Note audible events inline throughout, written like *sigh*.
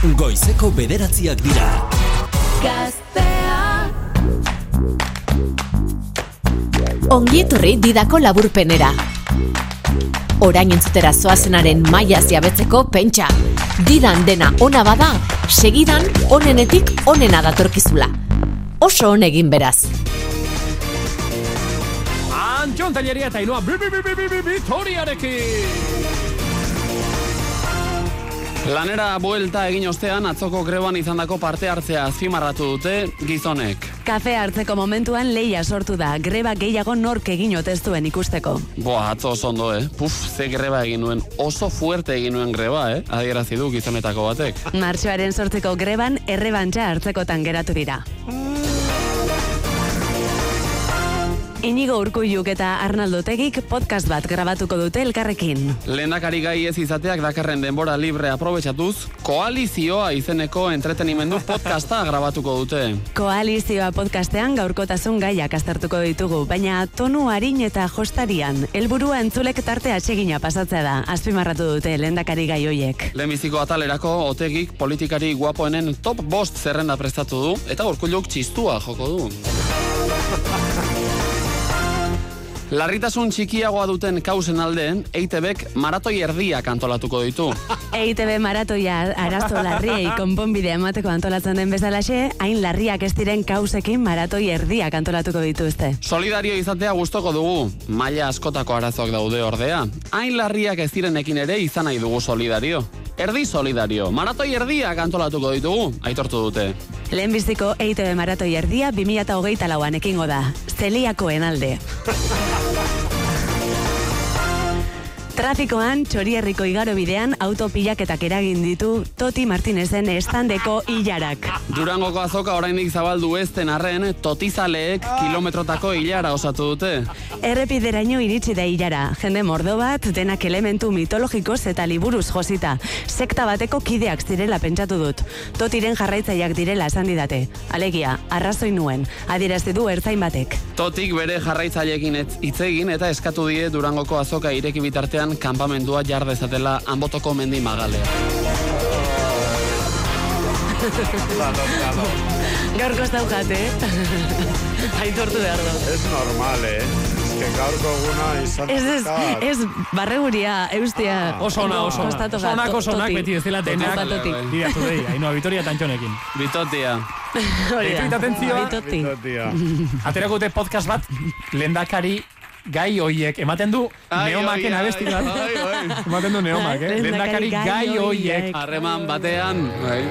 Goizeko bederatziak dira. Gaztea. Ongi etorri didako laburpenera. Orain entzutera zoazenaren maia ziabetzeko pentsa. Didan dena ona bada, segidan onenetik onena datorkizula. Oso on egin beraz. Antxon Taileria eta Inoa bi, Lanera buelta egin ostean atzoko greban izandako parte hartzea azpimarratu dute gizonek. Kafe hartzeko momentuan leia sortu da, greba gehiago nork egin oteztuen ikusteko. Boa, atzo oso ondo, eh? Puf, ze greba egin nuen, oso fuerte egin nuen greba, eh? Adierazi du gizonetako batek. Martxoaren sortzeko greban errebantza hartzekotan geratu dira. Inigo Urkulluk eta Arnaldo Tegik podcast bat grabatuko dute elkarrekin. Lehendakari gai ez izateak dakarren denbora libre aprobetsatuz, koalizioa izeneko entretenimendu podcasta grabatuko dute. Koalizioa podcastean gaurkotasun gaiak aztertuko ditugu, baina tonu harin eta jostarian, helburua entzulek tarte atsegina pasatzea da, azpimarratu dute lehendakari gai hoiek. Lehenbiziko atalerako otegik politikari guapoenen top bost zerrenda prestatu du, eta urkulluk txistua joko du. Larritasun txikiagoa duten kausen aldeen, EITBek maratoi erdiak antolatuko ditu. *laughs* EITB maratoia arazo larriei konponbidea emateko antolatzen den bezalaxe, hain larriak ez diren kausekin maratoi erdiak antolatuko dituzte. Solidario izatea gustoko dugu, maila askotako arazoak daude ordea. Hain larriak ez direnekin ere izan nahi dugu solidario. Erdi solidario, maratoi erdiak antolatuko ditugu, aitortu dute. Lehenbiziko EITB maratoi erdia 2008 lauan ekingo da. Zeliakoen alde. *laughs* Trafikoan, txorierriko igaro bidean, autopilaketak eragin ditu Toti Martinezen estandeko hilarak. Durangoko azoka oraindik zabaldu ezten arren, totizaleek kilometrotako hilara osatu dute. Errepideraino iritsi da hilara, jende mordo bat, denak elementu mitologikoz eta liburuz josita. Sekta bateko kideak zirela pentsatu dut. Totiren jarraitzaileak direla esan didate. Alegia, arrazoi nuen, adierazi du ertzain batek. Totik bere jarraitzaileekin hitz egin eta eskatu die Durangoko azoka ireki bitartean kanpamendua jar dezatela anbotoko mendi magalea. Gaurko ez daukat, eh? *laughs* Aitortu behar dut. Es normal, eh? Es que gaurko eguna izan Ez, ez, ez, barreguria, eustea. Oso ona, oso ona. Oso da, onak, oso onak, beti ez dela denak. Toti. Bidatu dei, Ainhoa Vitoria eta Antxonekin. *laughs* Bitotia. Da. Deitu eta atentzioa. Bitoti. Tia. Aterako dute podcast bat, lehendakari gai hoiek. Ematen du Ai, neomaken abesti bat. Ematen du neomak, eh? Lehendakari gai hoiek. Harreman batean, bai.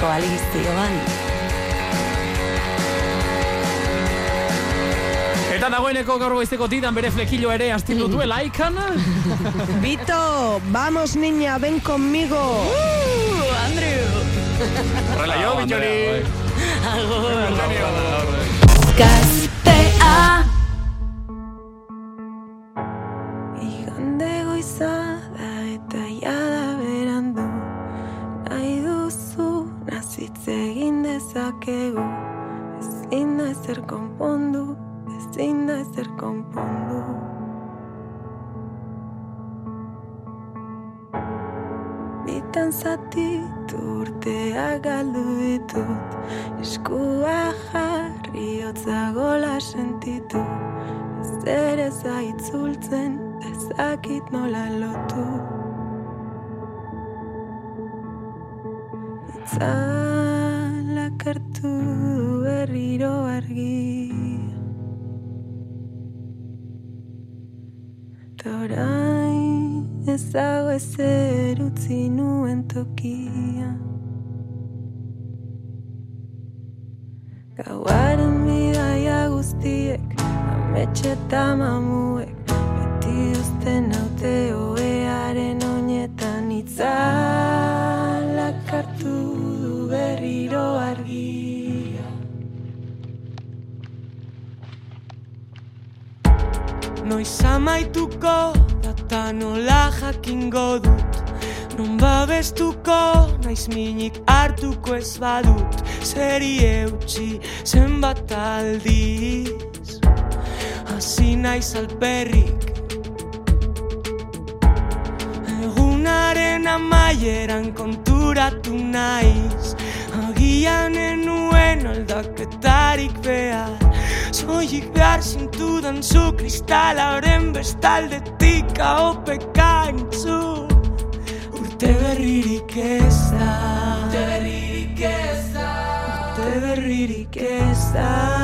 Koalizioan. Eta dagoeneko gaur goizeko didan bere flekillo ere astindu duela ikan. *laughs* Vito, vamos niña, ven conmigo. Horrela jo, bitxori. Gaztea. Igande goiza da eta jada berandu. Nahi duzu nazitze egin dezakegu. Ezin da ezer konpondu, ezin da ezer konpondu. Bitan zatitu urteak galdu ditut. Eskua jarri hotza gola sentitu. Zer ez ezakit nola lotu. Itzalak hartu berriro argi. Torain ez dago ezer utzi nuen tokia. Gauaren bidaia guztiek, ametxe eta mamuek, beti uzten haute oearen oinetan itzalak hartu du berriro argia. Noiz amaituko data nola jakingo dut? Non babestuko naiz minik hartuko ez badut? Zeri eutxi zenbat aldiz? Hasi naiz alperrik Egunaren amaieran kontura aldatu naiz. Agian enuen aldaketarik behar Zoik behar zintudan zu kristalaren bestaldetik ahopeka entzun Urte berririk ez da Urte berririk ez da. Urte berririk ez da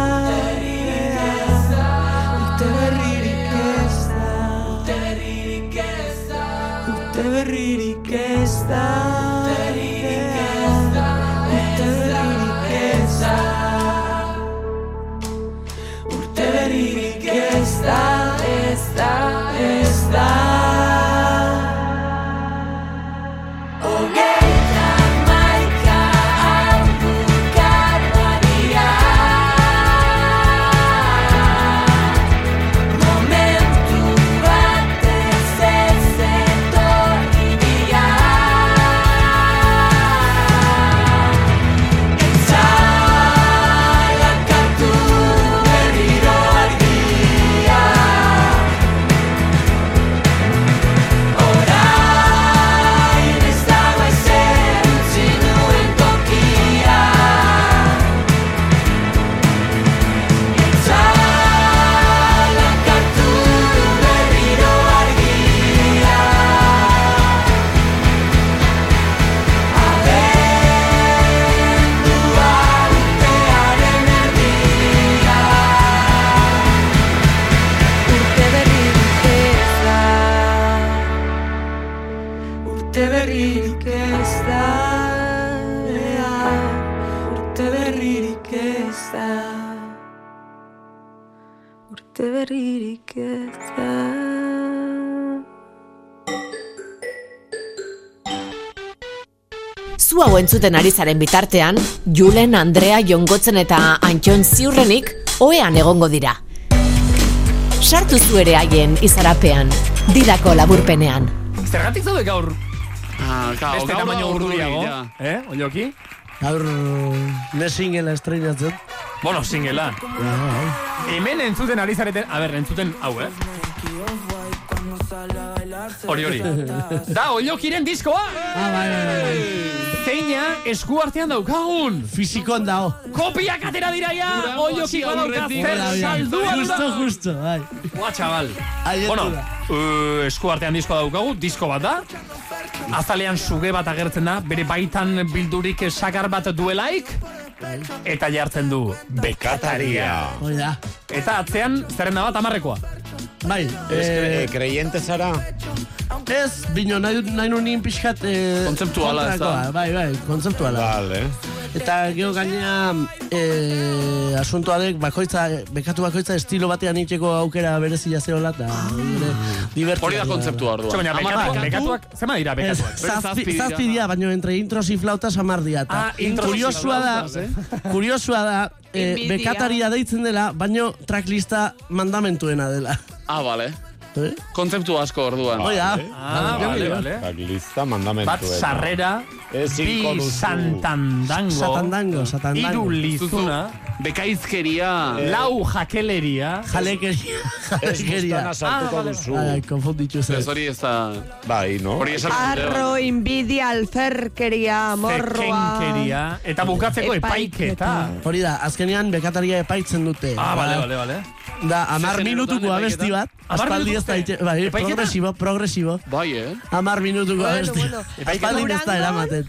berririk ez hau entzuten ari zaren bitartean, Julen, Andrea, Jongotzen eta Antxon ziurrenik oean egongo dira. Sartu zu ere haien izarapean, didako laburpenean. Zergatik zaude gaur Ah, beste gaur urduriago? ja. Eh, oioki? Gaur ne singela estreinatzen. Bueno, singela. Hemen entzuten ari zareten, a ber, entzuten hau, eh? Hori, hori. *laughs* Da, oiokiren diskoa! Ah, bai, bai, bai. Zeina esku artean daukagun! Fizikon dao. Kopiak atera dira ja! Badauka aurretik. zer saldua Justo, justo, bai. Ua, txabal. Bueno, uh, esku artean diskoa daukagu, disko bat da. Azalean suge bat agertzen da, bere baitan bildurik sakar bat duelaik. Eta jartzen du bekataria. Hoi da. Eta atzean zerrenda bat amarrekoa. Bai, Eh, eh, creyente zara? Ez, bino, nahi, nahi nunin pixkat... Eh, Kontzeptuala ez da. Bai, bai, kontzeptuala. Vale. Eta gero gainea eh, asuntoadek bakoitza, bekatu bakoitza estilo batean itxeko aukera berezia zeola eta divertia. Hori da kontzeptua Txo, orduan. baina bekatuak, zema dira bekatuak? Zazpi zazpi, dira. baino entre intros y flautas amar dira. Ah, intros y kuriosua da, flautas, eh? kuriosua da, eh, bekataria deitzen dela, baino tracklista mandamentuena dela. Ah, vale. Eh? Kontzeptu asko orduan. Hoi da. Ah, vale, vale. Lista mandamentu. Bat sarrera, bi santandango, Satandango, satandango. hiru lizuna, Bekaizkeria. lau jakeleria, Jalekeria, Ez jalekeria. bustana sartuko Ah, vale. duzu. Ai, konfunditu zen. Ez hori ez da... Bai, no? Hori esan Arro, inbidia, alferkeria, morroa. zekenkeria, eta bukatzeko epaiketa. Hori da, azkenean bekataria epaitzen dute. Ah, Ba, bale, bale, bale. Da, amar minutuko abesti bat, aspaldi ez da, bai, progresibo, progresibo. Bai, eh? Amar minutuko abesti. bueno. Aspaldi ez da eramaten.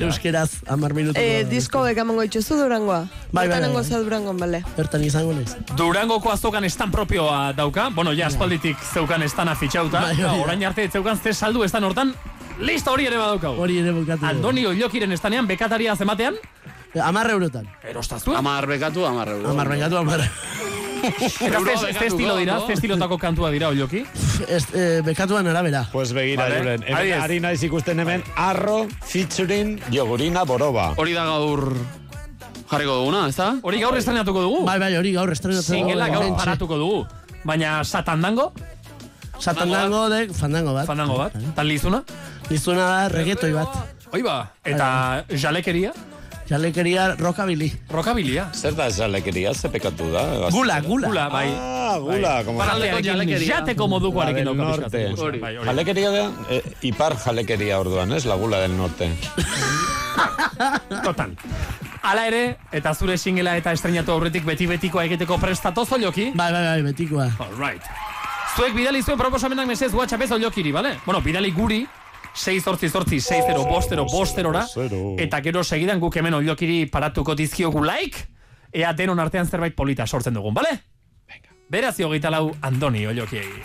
Euskeraz, amar minutuko. Eh, disko bekamongo itxuzu Durangoa. Bai, bai, bai. nengo za Durangon, bale. Bertan izango naiz. Durangoko azokan estan propioa dauka, bueno, ja, aspalditik zeukan estana fitxauta, Bai, orain arte zeukan ze saldu estan hortan, listo hori ere badaukagu. Hori ere bukatu. dugu. Andoni Oiokiren estanean bekataria zematean, Amar eurotan. erostaztu? Amar bekatu, amar euro. Amar, bengatu amar. Eta ze- estilo dira, ze estilotako kantua dira Oioki? Ez, eh, bekatuan arabera. Pues begira, Vale. Julen. Hemen ari naiz ikusten hemen arro featuring jogurina boroba. Hori da gaur jarriko duguna, ez da? Hori gaur estrenatuko dugu? Bai, bai, hori gaur estrenatzen. Singela gaur paratuko dugu. Baina satandango, Satandango dek, fandango bat. fandango bat, tal lizuna. Lizuna da regetoi bat. Oi ba, eta jalekeria, Jalekeria rokabili. rokabilia. Zer da esa lekeria, ze pekatu da? Gula, gula. Gula, bai. Ah, Ah, gula. como- Paraldearekin, jateko modukoarekin La del dauka norte. Hori, bai. Jalekeria da, eh, ipar jalekeria orduan, ez? La gula del norte. Total. Hala ere, eta zure singela eta estrenatu aurretik beti-betikoa egiteko prestatoz oloki. Bai, bai, bai, betikoa. All right. Zuek bidali zuen proposamenak mesez WhatsAppez olokiri, bale? Bueno, bidali guri, 6 zortzi zortzi, 6 0 bostero bosterora, Bostero. eta gero segidan guk hemen olokiri paratuko dizkiogu like, ea denon artean zerbait polita sortzen dugun, bale? Beraz hogeita lau Andoni olokiei.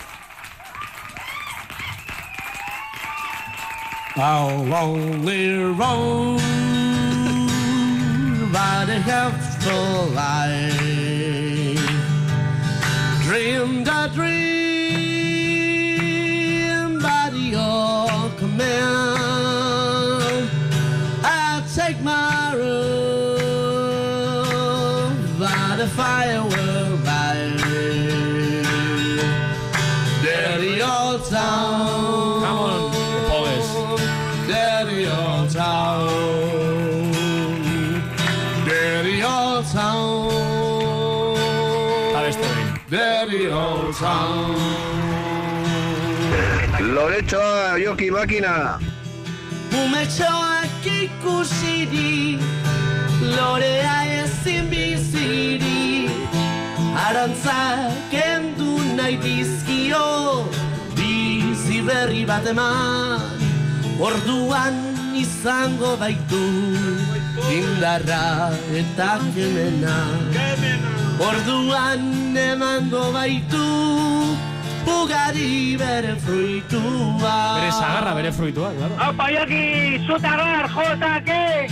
How lonely *laughs* road by the helpful light. Old town. Loretxoa, joki makina. Umetxoak ikusiri Lorea ezin biziri Arantza kendu nahi dizkio Bizi berri bat eman Orduan izango baitu Indarra eta kemena Orduan emango baitu Ugari bere fruitua Bere sagarra, bere fruitua, claro. Apa, Joki, zutagar, jotake!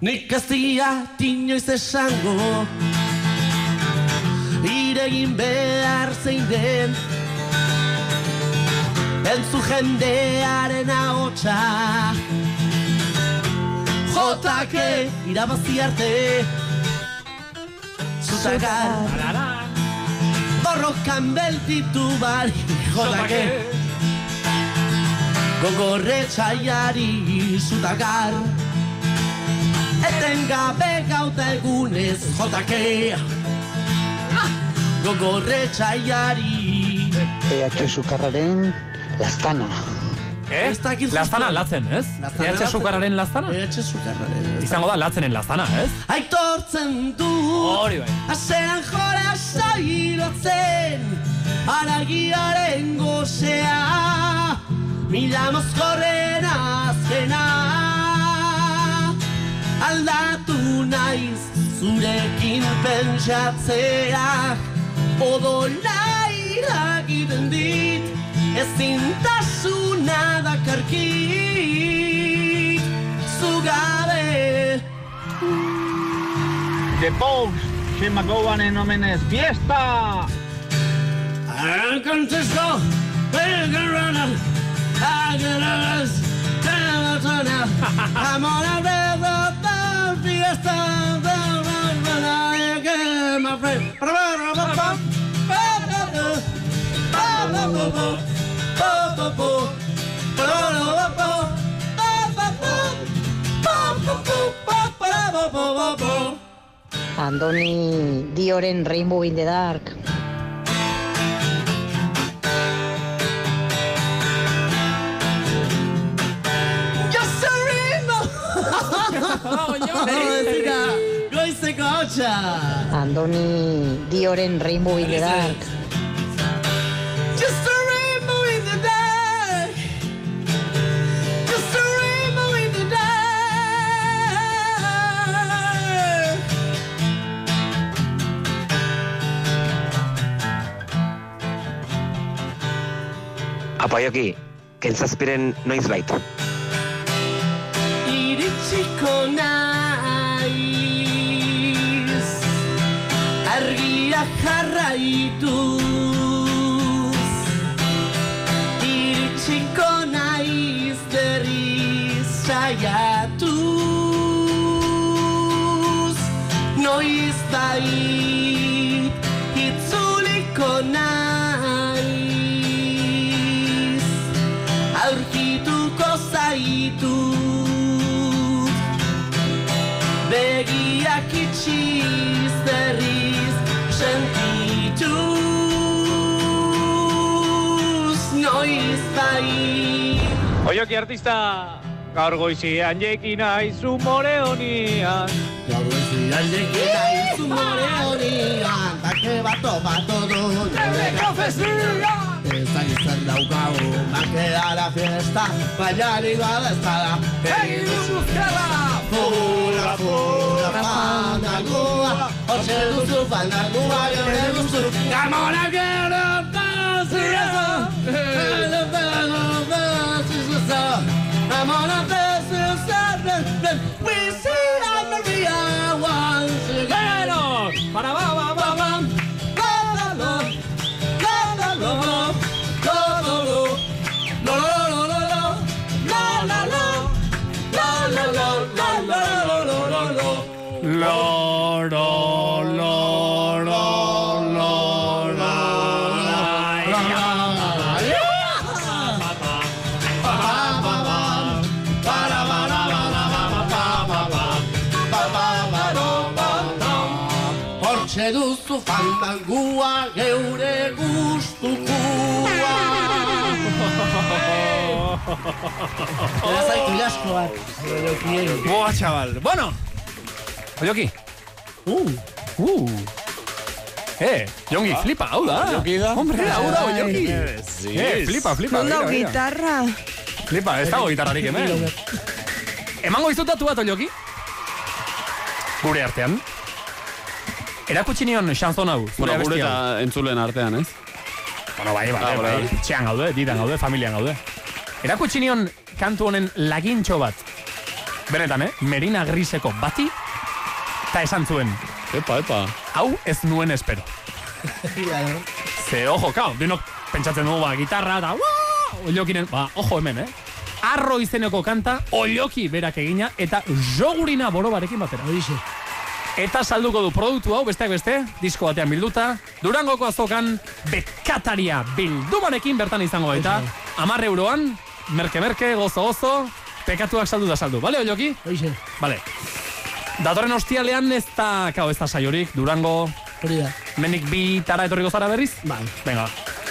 Nik ez diat inoiz esango Iregin behar zein den Entzu jendearen ahotsa Jotake irabazi arte Zutagar Borrokan beltitu bari Jotake Gogorre txaiari zutagar. Eten gabe gauta egunez jotake Gogorre txaiari. EH Sukarraren lastana. Eh? Lastana latzen, ez? EH sukararen lastana? EH sukarraren Izango da latzenen lastana, ez? Aitortzen du Hori bai. Asean jora sailotzen Aragiaren gozea Mila mozkorren azkena Aldatu naiz zurekin pentsatzeak Odola iragiten dit ezintasuna dakarkik zugabe The Pogues, Shane McGowanen omenez fiesta! Arkantzezko belgarrana Agarraz Tabatona Amora de la fiesta My friend Andoni Dioren Rainbow in the Dark. Just a rainbow. Ezika, goizeko hotxa. Andoni Dioren Rainbow in the Dark. Apa, joki, kentzazpiren noiz bait. Iritsiko naiz Argia jarraituz Iñaki artista. Gaur goizian jeki naizu more honian. Gaur goizian jeki naizu more honian. Bake bato bato du. Nere kafezia. Ezan izan daukagu, makea la fiesta, bailari badezpada. Egin duzu zela! Fura, fura, fandangua, hortxe duzu fandangua, jore duzu. Gamona gero, I'm on a vessel. We see para. Fandangua geure guztukua Era zaitu jasko bat Boa, chaval. Bueno, Oioki. Uh, uh. Eh, Jongi, flipa, hau da. Oioki da. Hombre, hau da, Oioki. Sí. Eh, flipa, flipa. Non dago gitarra? Flipa, ez dago gitarrarik hemen. Emango izutatu bat, Oioki? Gure artean. Erakutsi nion xanzon hau. Bueno, zure gure abesti hau. eta entzulen artean, ez? Bueno, bai, bai, Ah, bai, bai. Txean gaude, ditan gaude, familian gaude. Erakutsi nion kantu honen lagintxo bat. Benetan, eh? Merina griseko bati, eta esan zuen. Epa, epa. Hau ez nuen espero. *laughs* Ze, ojo, kao, dinok pentsatzen dugu, ba, gitarra, eta, oiokinen, ba, ojo hemen, eh? Arro izeneko kanta, oioki berak egina, eta jogurina boro barekin batera. Eta salduko du produktu hau, besteak beste, disko batean bilduta, Durangoko azokan bekataria bildumarekin bertan izango eta amarre euroan, merke-merke, gozo-gozo, pekatuak saldu da saldu, bale, oioki? Hoize. Bale. Datorren ostialean ez da, kao, ez da saiorik, Durango, Hori da. menik bi tara etorriko zara berriz? Bai. Venga,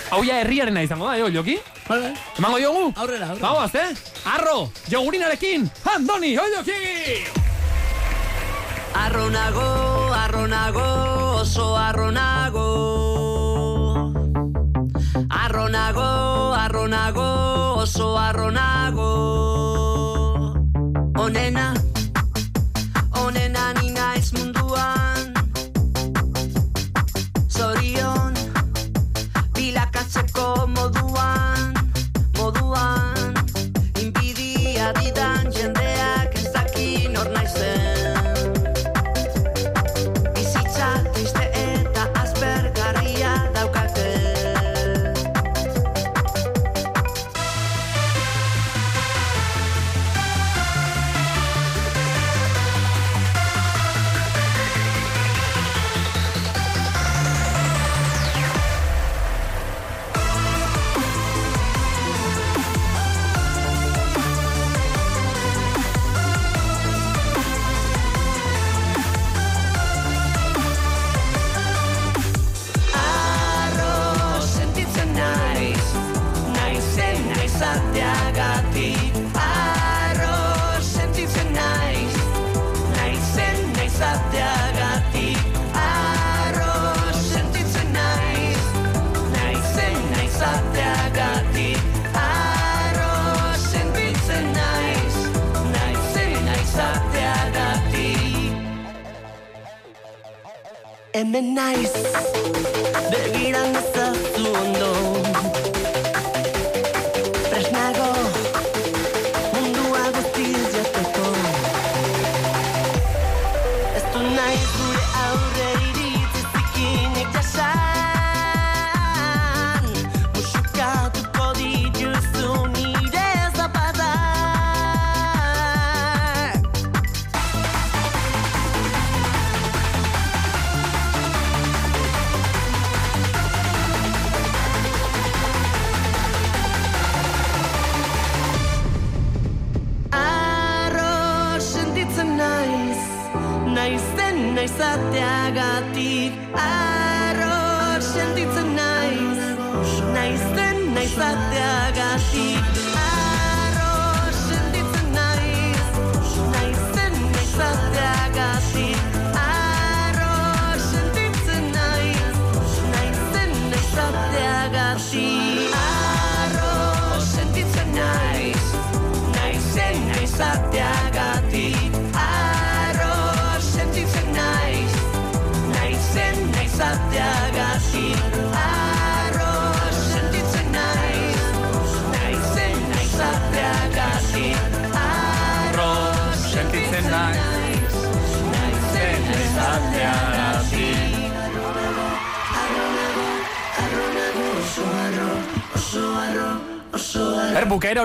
hau ja herriarena izango da, eh, oioki? Bale. Emango diogu? Aurrera, aurrera. Gauaz, eh? Arro, jogurinarekin, Andoni, oioki! Arronago, arronago, oso arronago. Arronago, arronago, oso arronago. Onena, onena Hemen naiz Begiran ezazu ondo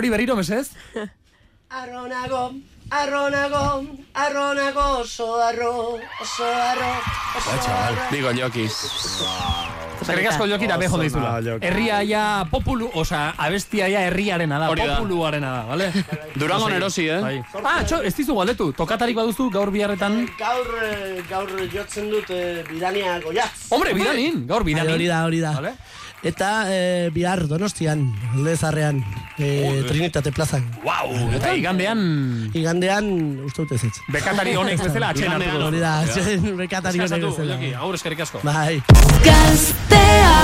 hori berriro, mesez? *laughs* Arronago, arronago, arronago, oso arro, oso arro, oso arro. Digo, Joki. Eskerrik asko joki da bejo deizula. Herria ja populu, osa, abestia ja herriarena da, Hori da. populuarena da, vale? *laughs* Durangon erosi, eh? Bai. Ah, txo, ez dizu galdetu, tokatarik baduzu gaur biharretan. Gaur, eh, gaur jotzen dut eh, bidania goiatz. Hombre, bidanin, gaur bidanin. Bai, hori da, hori da. Vale. Eta eh, bihar donostian, lezarrean, eh, Trinitate plazan. Wow, eta igandean... Igandean, uste dut ez ez. Bekatari honek bezala atxen hartuko duzu. Hori da, atxen bekatari honek bezala. Agur eskerrik asko. Bai. Gaztea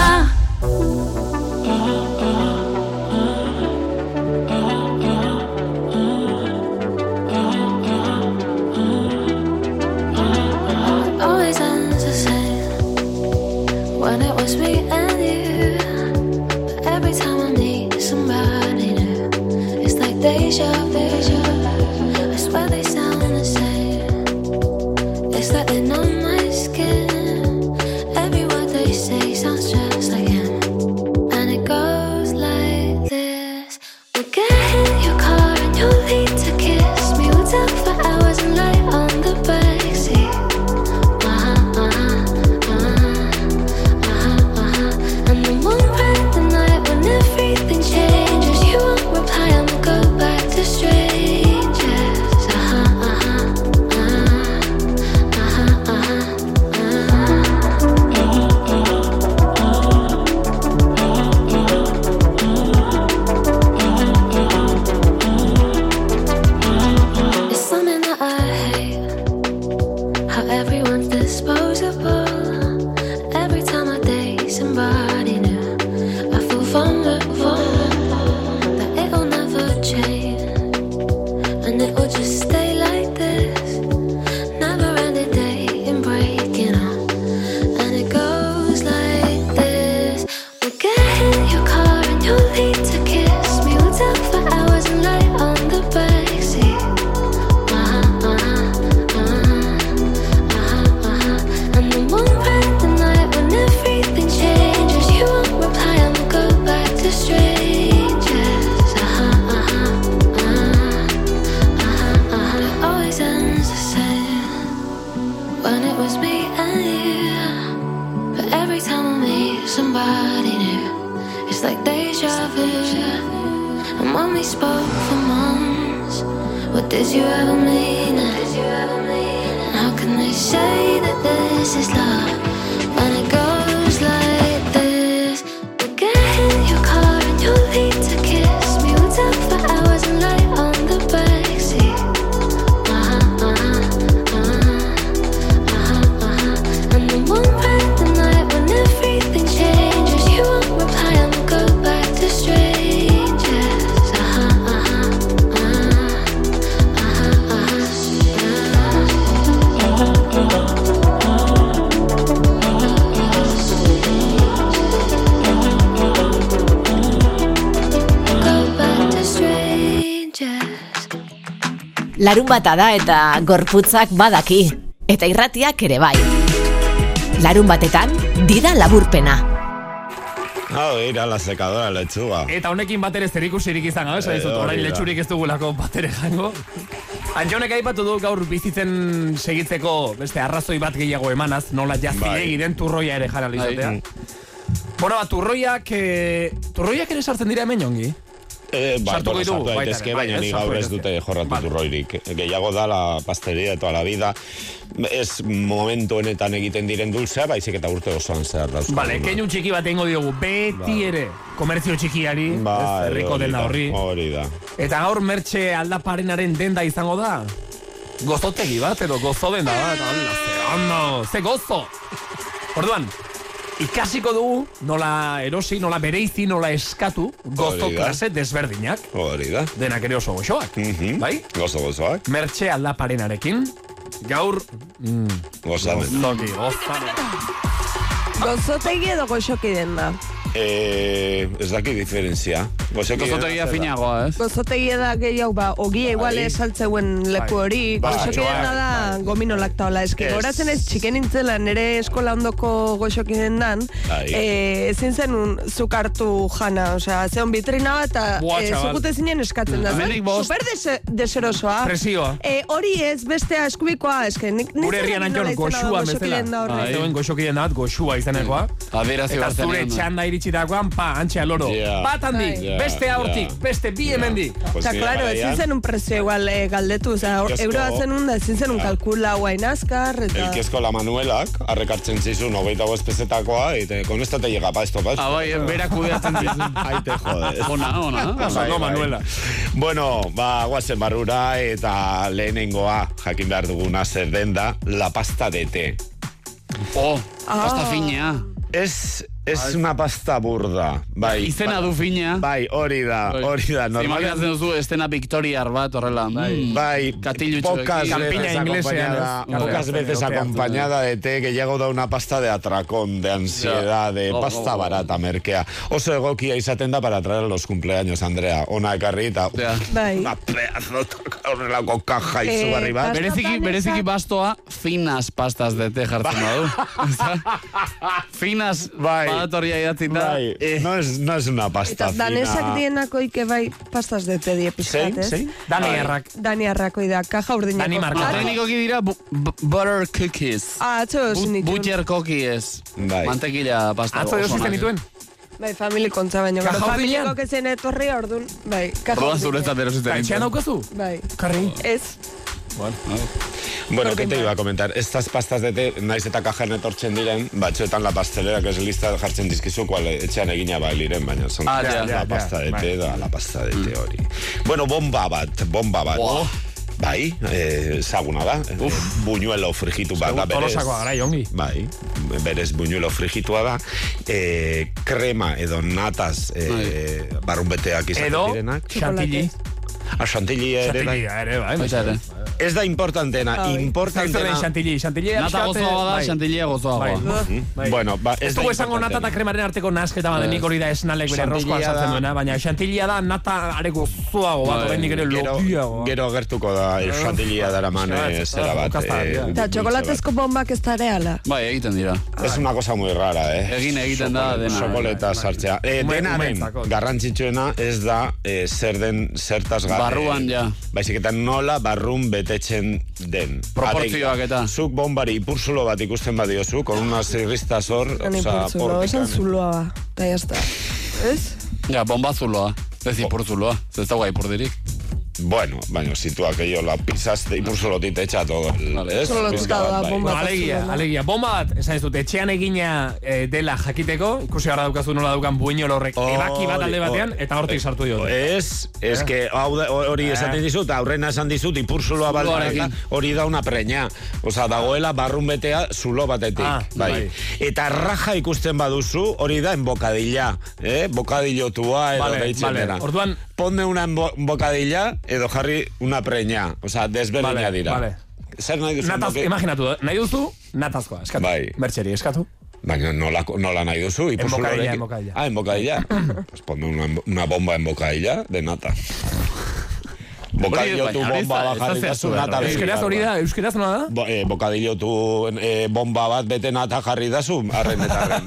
deja vu. Larun bata da eta gorputzak badaki. Eta irratiak ere bai. Larun batetan, dida laburpena. Hau, ira la secadora lechuga. Eta honekin bat ere zerikusirik izan, hau, esan dizut, orain letxurik ez dugulako bat ere jango. Antxonek aipatu du gaur bizitzen segitzeko beste arrazoi bat gehiago emanaz, nola Bai. jazilegi den turroia ere jara lizatea. Bueno, ba, turroiak, eh, turroiak ere sartzen dira hemen ongi? Eh, bai, Sartuko bueno, sartu daitezke, bai, baina ez, ni gaur ez dute jorratu Vale. turroirik. Gehiago da la pastelería de toda la vida. Ez momentu honetan egiten diren dulzea, baizik eta urte osoan zehar dauzka. Vale, keinu txiki bat egingo diogu, beti Bai. ere, komertzio txikiari, Ba, herriko denda da, horri. Hori da. Eta gaur mertxe aldaparenaren denda izango da? Gozotegi bat, edo gozo denda bat, hola, ze ze gozo! Orduan, ikasiko dugu nola erosi, nola bereizi, nola eskatu gozo klase desberdinak. Hori da. Denak ere oso goxoak, bai? Gozo gozoak. Mertxe aldaparenarekin, gaur... Mm, Gozamen. Gozoki, gozamen. Gozotegi edo goxoki den da. Eh, ez daki diferentzia. Gozotegia da? finagoa, ez? Gozotegia da gehiago, ba, ogia igual Bai. esaltzeuen leku hori, Bai. goxokiena da gomino laktaola. Ez que Ez. goratzen ez txiken nintzela nire eskola ondoko goxokien dan, Bai. eh, ezin zen un zukartu jana, osea, zeon vitrina bat, eta eh, zukute zinen eskatzen da. Bost. Super dese, deserosoa. Presioa. Eh, hori ez, bestea eskubikoa, eske nik nik Gure herrian antxon nola izena da goxua bezala. goxokien da horrek. Bai. Zeuen goxokien da, goxua izanekoa. Adierazi Eta zure txanda iritsitakoan, pa, antxea loro. Ja. Bat handik, Bai. Beste aurtik, beste bi hemendik. Pues Eta, nire claro, ezin zen un prezio igual eh, galdetu, osea, Elkezko- euroa zen un da, ezin zen un kalkula guain azkar, eta... Elkezko la Manuelak, arrekartzen zizun, hogeita bost pezetakoa, eta con esto te llega pa esto, pa esto. Ah, bai, bera kudeatzen *laughs* zizun. Ahí te jodes. Ona, ona. Bai, Oso, no, bai. Manuela. Bueno, ba, guazen barrura eta lehenengoa jakin behar duguna zer den da la pasta de té. Oh, Ah. pasta finea. Ez, ez una pasta burda. Bai, Izena du finea. bai, hori da, hori da. Imaginatzen Normalean, duzu estena victoriar bat horrela. Mm. Bai, pocas veces acompañada, pocas veces acompañada de té que llega da una pasta de atracón, de ansiedad, de Go, pasta go, go. barata merkea. Oso egokia izaten da para traer los cumpleaños, Andrea. Ona eta Ja. Bai. una pedazo horrelako kaja Eh, izugarri bat. Bereziki, bereziki bastoa finas pastas de te jartzen badu. *laughs* *laughs* finas Bai. Badatorria idatzita. Bai, no es, no es una pasta Eta danesak fina. dienako ike bai pastas de die pixkat, Zein, ez? zein? Dani Bai. errak. Dani arrakoi da, kaja urdinako. Dani Marco. Ah, Teknikoki dira bu bu- butter cookies. Ah, atzo Bu- zinituen. Butcher cookies. Bai. Mantekila pasta. Atzo onak. dituen? Bai, family kontza baino. Kaja Gero urdinean? familiko kezen etorri orduan, bai, kaja Orduan urdine. zuretzat erositen Eta etxean daukazu? Bai. Karri. Ez, Bueno, ¿qué Porque te iba a comentar? Estas pastas de té, naiz eta kajan etortzen diren, batzuetan la pastelera, que es lista jartzen dizkizu, kual etxean egina bailiren, baina son Ah, la ja, ja, pasta de bai. da, la pasta de té hori. Bueno, bomba bat, bomba bat. Buah. Bai, eh, ezaguna da. Uf. buñuelo frigitu bat da berez. Tolosakoa gara, ongi. Bai, berez buñuelo frigitua da. Eh, krema edo nataz eh, barrunbeteak izaten Edo, direnak. Chantilly. A chantilly ere bai. Chantilly, ere, bai. Baita ere. Ez da importantena, Bai. Zaitu den importantena... chantilly. Chantilly Nata gozoagoa da, bai. chantillia Bai. gozoagoa. Bai. Bueno, ba, ez da esango nata eta kremaren arteko nasketa bat, nik hori da esnalek bere roskoa sartzen duena, baina chantillia da nata areko zuago bat, Bai. oraindik ere Gero, lokiago. gero gertuko da el chantillia daraman eh, zera bat. eh, ja. eta dulce txokolatezko bombak ez da reala. Bai, egiten dira. bat. Es una cosa muy rara, eh? Egin egiten da dena. Chokoleta sartzea. Eh, denaren umeentzako. garrantzitsuena ez da eh, zer den zertaz gara. Barruan, ja. Baizik eta nola barrun betetzen den. Proportzioak Alegia, eta. Zuk bombari ipurzulo bat ikusten badiozu, con una zirrista zor, oza, ipurtzulo, esan zuloa ba, eta jazta. Ez? Ja, bombazuloa. Ez ipurtzuloa. Ez dago ipurdirik. Bueno, baina situak ello la pisas de ipurzulotik te echa todo. Vale. ez? Solo bai. bomba. Bueno, alegia, alegia. Bomba bat, esan ez dut, etxean egina eh, dela jakiteko, ikusi gara daukazu nola daukan buñol horrek ebaki bat alde batean, eta hortik sartu diote. Ez, ez que hau da- hori Eh. esaten dizut, aurrena esan dizut, ipurzuloa Zuloarekin. hori da una preña. Osa, dagoela barrun betea zulo batetik. Ah, bai. bai. Eta raja ikusten baduzu, hori da embokadilla. Eh? Bokadillotua edo Vale, deitzen vale. Orduan- Ponde una bocadilla edo jarri una preña. Osa, desberdina Vale, dira. vale. Zer nahi duzu? Nataz, emboke- imaginatu, nahi duzu, natazkoa, eskatu. Bai. Bertxeri, eskatu. Baina nola, nola nahi duzu? Embocadilla, ipurzuloarekin- embocadilla. Ah, embocadilla. *clears throat* pues ponme una, una bomba en bocadilla de nata. Bocadillo Hori, tu bomba hori. beti Euskeraz hori da, euskeraz nola da? Bo, eh, bocadillo tu eh, bomba bat bete nata jarri dazu, arren eta arren.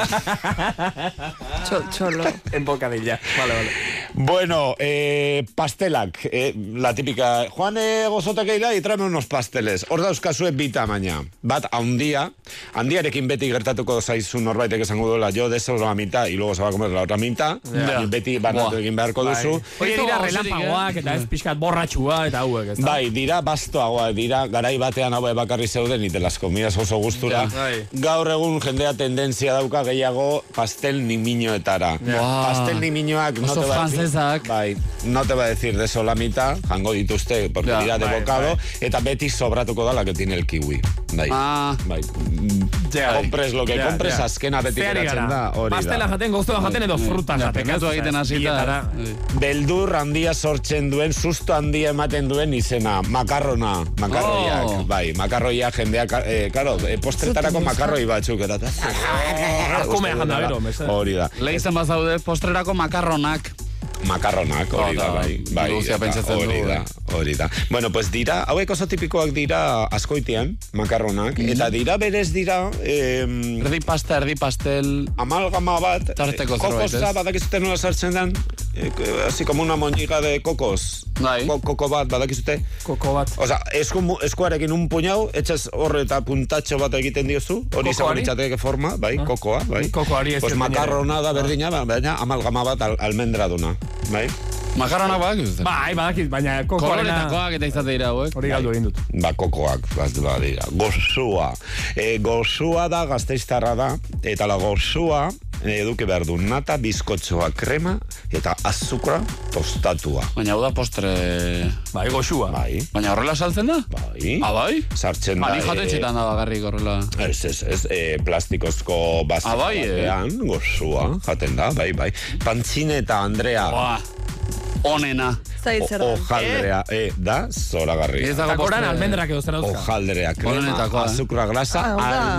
Txo- *laughs* Txolo. En bocadilla. Vale, vale. bueno, eh, pastelak, eh, la típica, Juan eh, gozotak eira y tráeme unos pasteles. Hor dauzkazue bi tamaina. Bat, haundia, handiarekin beti gertatuko zaizu norbaitek esango duela, yo de eso la mitad, y luego se va a comer la otra mitad, Ja. y beti banatu egin beharko duzu. Hoi Ez dira relampagoak, eta ez pixkat borratxua, eta hauek, ez da? Bai, dira bastoagoa, dira garai batean hau bakarri zeuden ite las comidas oso gustura. Ja. Bai. Gaur egun jendea tendentzia dauka gehiago pastel nimiñoetara. Buah. Pastel nimiñoak no Oso te va a decir, bai, no te va a decir de sola mitad, jango dituzte porque Ja, dira de bai, bocado bai. eta beti sobratuko da la que tiene el kiwi. Bai. Ah. Bai. Ja, compres lo que ja, compres, ja. azkena beti geratzen da, hori. Pastela jaten, goztua jaten edo fruta Ja, jaten. pekatu egiten hasita. Bietara. Beldur handia sortzen duen, susto handia ematen duen izena, makarrona, makarroiak, Oh. bai, makarroiak jendeak, eh, karo, eh, postretarako makarroi batzuk, erata. *laughs* Kumea janda bero. Hori da. Lehizen bazaude postrerako makarronak. makarronak, hori da, Ba, bai. bai eta pentsatzen hori dugu, da, hori da. Bueno, pues dira, hauek oso tipikoak dira askoitian, makarronak, eta dira berez dira... Eh, erdi pasta, erdi pastel... Amalgama bat, Tarteko eh, zerbait, kokosa, badakizute nola sartzen den, eh, así como una moñiga de kokos. Bai. Ko, koko bat, badakizute? Koko bat. Osa, esku, eskuarekin un puñau, etxez horre eta puntatxo bat egiten diozu, hori izango litzateke forma, bai, kokoa, bai. Kokoari ez Pues makarrona da berdina, ba- baina amalgama bat al, almendra duna, bai. Makarronak badakizute? Bai, badakit, baina kokoarena... Koloretakoak eta izate dira hauek. Hori galdu egin dut. Ba, kokoak, bazdu badira. Gozua. E, gozua da, gazteiztarra da, eta la gozua eduki behar du nata, bizkotxoa, krema, eta azukra tostatua. Baina hau da postre... Bai, goxua. Bai. Baina horrela saltzen da? Bai. Ah, bai? Sartzen da... ni jatetxetan da bakarrik horrela. Ez, ez, ez, e, plastikozko bazo Ah, bai, eh? batean, gozua, jaten da, bai, bai. Pantzine eta Andrea. Buah, onena. Zait zer da. Ojaldrea, e, da, zoragarria. Ez dago koran postre- almendrak edo zer dauzka. Hojaldrea, krema, Onenetakoa, eh? azukra glasa, Ah.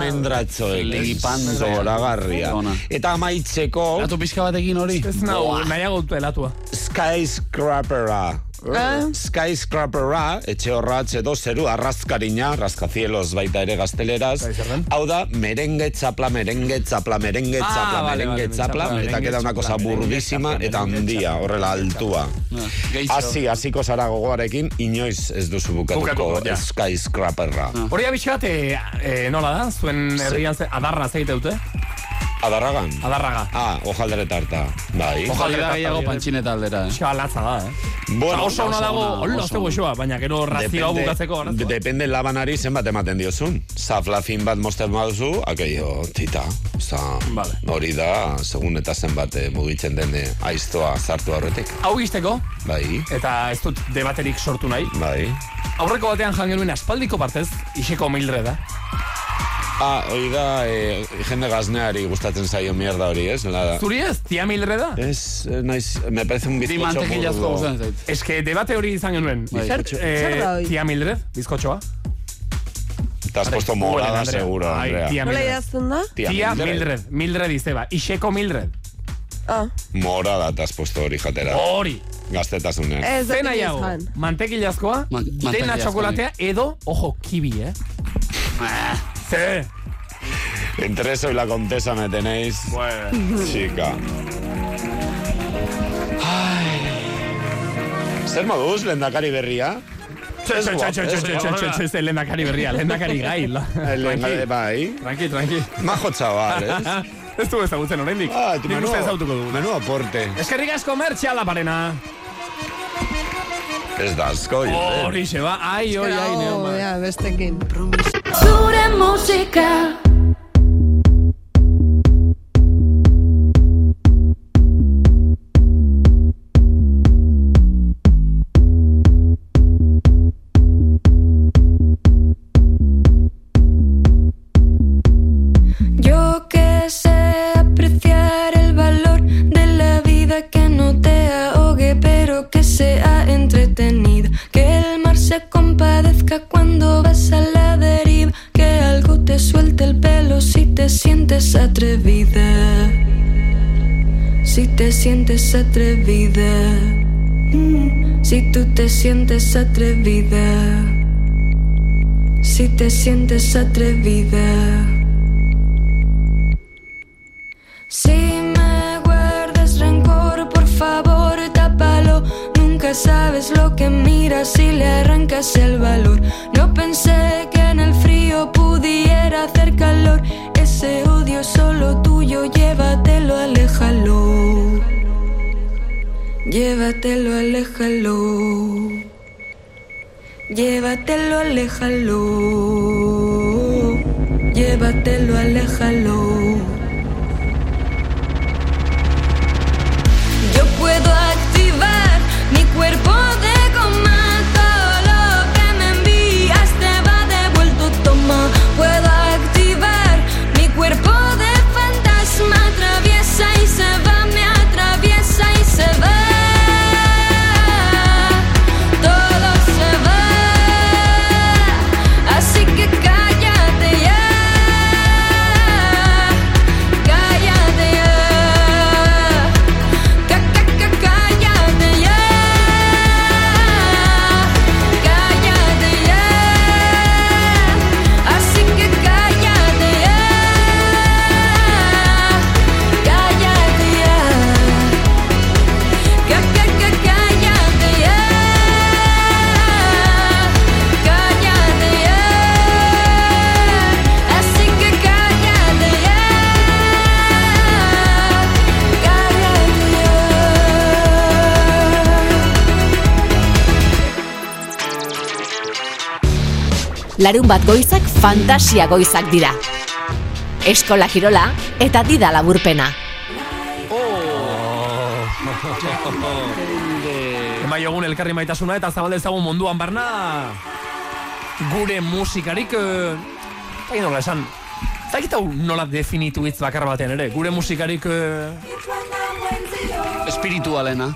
Zoragarria. Ona. Eta amaitzeko, Gatu pixka batekin hori? Ez nau, nahiago dut elatua. skyscrapera. Eh? Skyscrapera, etxe horratz edo zeru arrazkarina, rascacielos baita ere gazteleraz. Hau da, merengue txapla, merengue txapla, merengue Ah, txapla, vale, merengue vale, txapla, txapla, eta queda una cosa burdísima eta handia, horrela altua. Ah. Hasi, hasiko zara gogoarekin, inoiz ez duzu bukatuko ja. skyscrapera. Hori abixat, e, e, nola da? Zuen herrian ze, adarra zeite dute? Adarragan? Adarraga. Ah, ojaldere tarta, bai. Ojali da gehiago pantxineta aldera. eh? Xa latza da, eh? Bueno, oso ona dago, hola, oso goxoa, baina gero razioa Depende- bukatzeko. arazoa. Depende labanari zenbat ematen diozun. Zaflafin bat mosten baduzu, aquello, tita. Osa, Vale. hori da, segun eta zenbat eh, mugitzen den eh, aiztoa zartu aurretik. Hau izteko, Bai, eta ez dut debaterik sortu nahi. bai. Aurreko batean jangenuen aspaldiko partez, iseko mildre da. Ah, hori da, eh, jende gazneari gustatzen zaio mierda hori, ez? La, Zuri ez, tia mildre da? es, eh, naiz, me parece un mantekillazko burdo. gustatzen zait. Ez que debate hori izan genuen. Bai. Zer- hori? Tia mildred, bizkotxoa. Te has puesto morada, Andrea. seguro, Andrea. tia Nola mildred. idazten da? Tia Tia Mildred. mildred, mildred izeba. Iseko mildred. Ah, Morada te has puesto hori jatera. Hori. Gaztetasunen. ez Zen dut nahiago, izan. mantekillazkoa, Ma- dena txokolatea, edo, ojo, kibi, eh? dice. Entre eso y la contesa me tenéis. Bueno. Chica. Ay. ¿Ser modus, lenda cariberría? *laughs* El lenda cariberría, lenda carigai. El lenda de bai. Tranqui, tranqui. Majo chavales. *laughs* Estuvo esta buce en Orendic. Ah, tu menú. Me gusta Menú aporte. Es que rigas comer, chala, parena. Es dasco, yo. Oh, ni se va. Ay, oy, ay, neoma. Ya, bestekin. natura é música. Atrevida. Si tú te sientes atrevida. Si te sientes atrevida. Si me guardas rencor, por favor, tápalo. Nunca sabes lo que miras si le arrancas el valor. No pensé que en el frío pudiera hacer calor. Ese odio solo tuyo, llévatelo, aléjalo. Llévatelo, aléjalo. Llévatelo, aléjalo. Llévatelo, aléjalo. Larun bat goizak fantasia goizak dira. Eskola kirola eta dida laburpena. *laughs* Ema jogun elkarri maitasuna eta zabal dezagun munduan barna gure musikarik eh, Zagin nola esan Zagit hau nola definitu hitz bakar batean ere Gure musikarik eh, Espiritualena.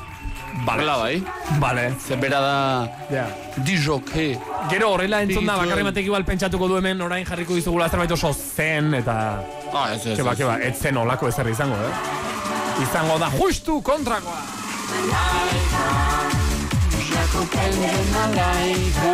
Bale. Hala bai. Bale. Zer bera da... Ja. Dijoke. Gero horrela entzun da, bakarri batek igual pentsatuko du hemen orain jarriko dizugula zerbait oso zen eta... Ah, ez, ez, Keba, keba, ez zen olako ezer izango, eh? Izango da justu kontrakoa.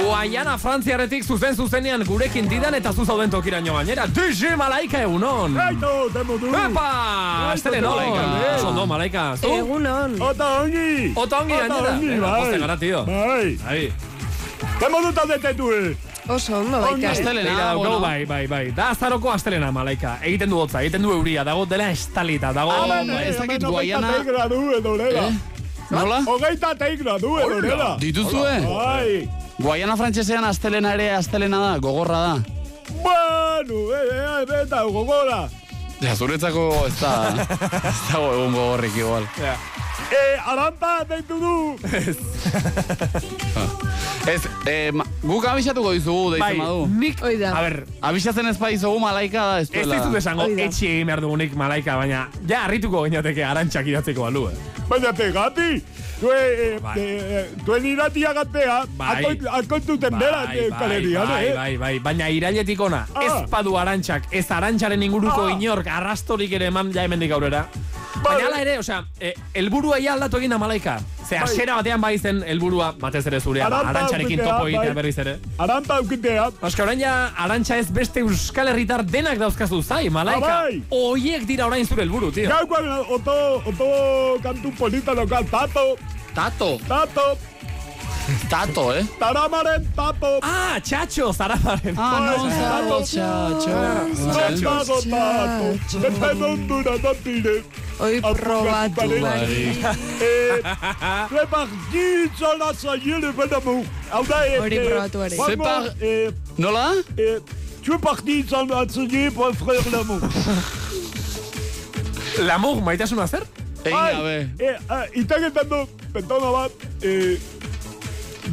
Guaiana Frantziaretik zuzen zuzenean gurekin didan eta zu zauden tokiraino gainera. DJ Malaika egunon! Kaito, demo du. Epa! Astele no! Malaika. Oso ondo, Malaika. Egunon. Ota ongi. Ota ongi Ota gainera. ongi, Venga, bai. poste gara, tío. Bai. Bai. Demo dut aldetetu, eh. Oso ondo, baita. Astelena, Begira dago, no? bai, bai, bai. Da azaroko astelena, Malaika. Egiten du hotza, egiten du euria, dago dela estalita, dago... Ah, ez dakit Guaiana- Nola? Hogeita sei gradu edo dela. Dituzue? Bai. Guaiana frantsesean astelena ere astelena da, gogorra da. Bueno, eh, eh, eta gogora. Ja, zuretzako ez da... ez dago egun gogorrik igual. Eh, aranta deitu du. *laughs* Ez, eh, ma, guk abixatuko dizugu, Bai, deitzen badu. nik... Oida. A ber, Abixatzen ez badizugu malaika da ez ez duela. dizut esango etxe egin behar dugunik Malaika, baina ja harrituko gainateke arantxak idatzeko balu, eh? Baina pegati. Tue, eh, Bai. eh, tuen iratia gatea, Bai. akontuten bera Bai, eh, bai, kalerian, bai, eh. bai, bai, baina irailetik ona, Ah. ez padu arantxak, ez arantxaren inguruko Ah. inork arrastorik ere eman ja hemendik aurrera. Bai. Baina hala ere, osea, eh, helburua ia aldatu egin da malaika. Ze Bai. hasiera batean bai zen helburua batez ere zurea, ba, arantxarekin ukitea, topo egitea bai. berriz ere. Aranta aukitea. Oska, orain ja, arantxa ez beste euskal herritar denak dauzkazu zai, malaika. Ah. Oiek dira orain zure helburu, tio. Gaukoan oto, oto kantu polita lokal, tato, Tato, tato, tato, eh? taramaren tato. Ah, txatxo, zaramaren. Ah, no, Bai, zaro, tato. txatxo. Tato, tato, depen dura da pide. Oi probatu. Eh, repartitzen la saillele bedamu. Hau da, eh, Hori eh, probatu ere. joango, Separ- eh, Nola? eh, Tu es parti sans atelier pour frère l'amour. Maitasuna zer? Egin Ai, gabe. eh, itaketan du, pentona bat, eh,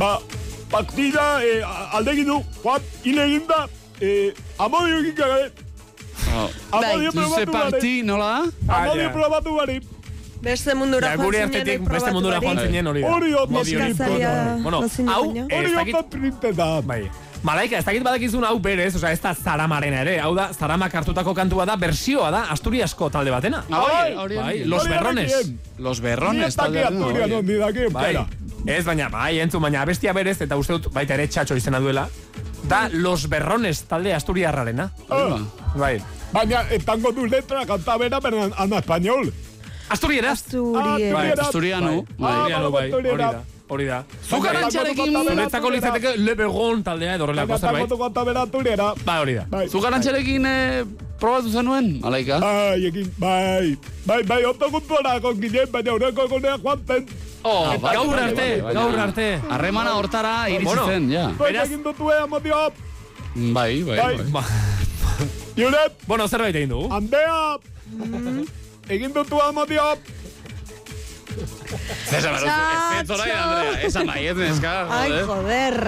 ba, partida, eh, aldegin du, joan, hile egin da, eh, amodio egin gabe, Oh. amodio Duze probatu gare, parti, nola amodio Ah, probatu gare, Beste mundura Ja, joan gure zinen, artetik hori beste mundura joan zinen hori da. hori hori. Neskazaria Bueno, hau, eh, hori ez dakit, ondo printe da. bai. Malaika, ez dakit badakizun hau berez, osea, ez da Zaramarena ere, hau da, Zaramak hartutako kantua da, bersioa da, Asturiasko talde batena. Ah, bai, Bai, Bai. Los Berrones. Los berrones. bai. Bai, pera. ez baina, bai, entzun, baina abestia berez, eta uste dut baita ere txatxo izena duela, da Los Berrones talde Asturiarrarena. Ba. Bai. Baina, etango du letra kanta bera, pero ana español. Asturieraz. Asturias. Bai, Asturiano. Bai, Bai. Asturiano, bai, hori da. Hori da. Zuk arantxarekin... Zuretzako litzateke Lebegon taldea edo horrelako zerbait. Etango kanta bera turiera. Ba, hori da. Bai. Zuk arantxarekin eh, probatu zenuen, Malaika? Bai, ekin, bai. Bai, bai, ondo guntuara ginen, baina horreko egonea joanten. Oh, Ah, bai, gaur bai, arte, bai, bai. gaur arte. Harremana hortara iritsi zen, ja. Bai, Beraz- egin dutu ea. Bai, bai, Bai. bai. Ba, Julet, bueno, zerbait egin dugu. andea. Egin dutu. César, ez ez orain, Andrea. Esan nahi, ez neska, Ai, joder.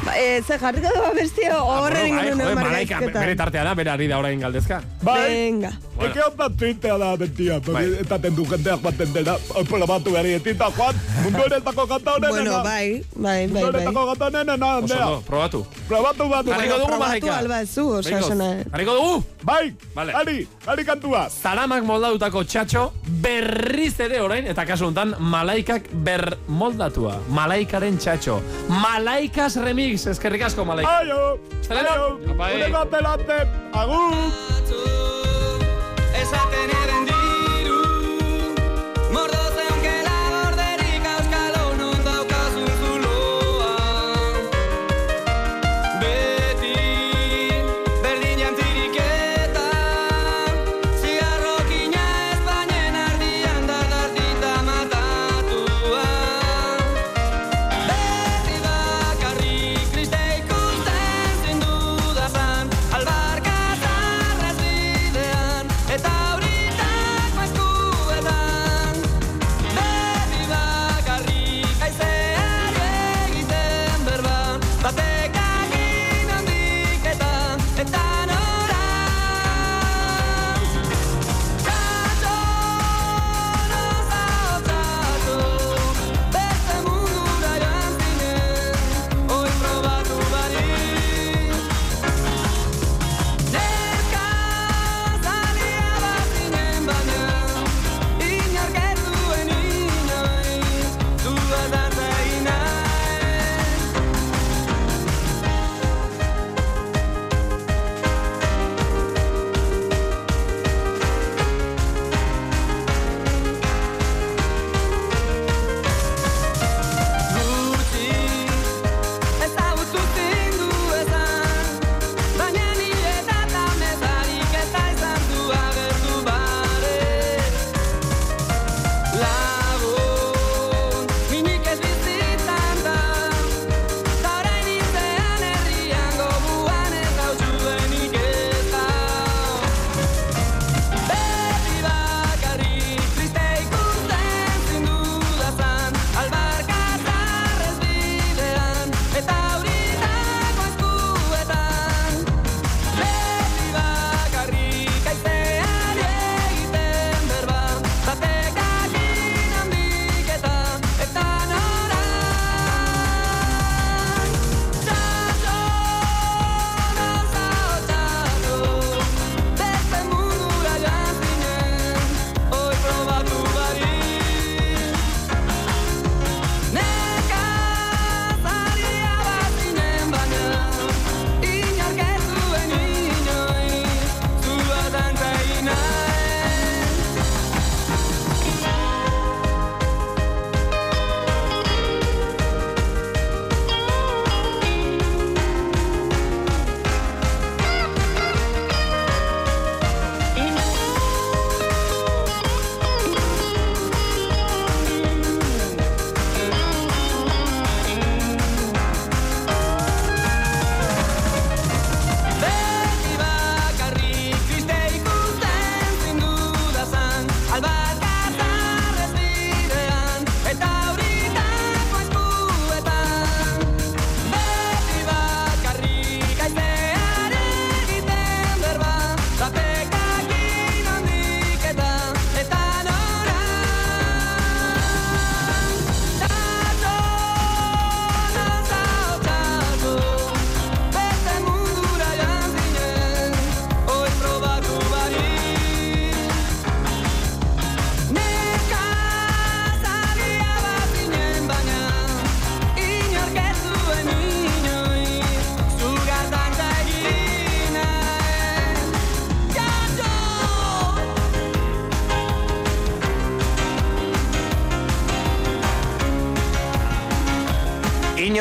Ba, eh, ze jarriko du abestia horren Bai, ingo joder, duen Malaika, bere tartea da, bere ari da orain galdezka. Bai. Venga. Eke onda tristea da, bentia, Bai. porque eta tendu jendeak baten dela, probatu gari, etita, Juan, mundu eretako kanta honenena. Bueno, bai, bai, bai, Mundu bai. eretako kanta honenena, Oso andea. ondo, probatu. Probatu bat, Jarriko dugu, Probatu Malaika. alba zu, osea, Behingoz, sona. Jarriko dugu. Bai, Vale. ari, ari kantua. Zaramak moldadutako txatxo berriz ere orain, eta kasu honetan malaikak ber moldatua. Malaikaren txatxo. Malaikas remix, eskerrik asko malaika. Aio, aio, uneko delante, agur. Esaten eren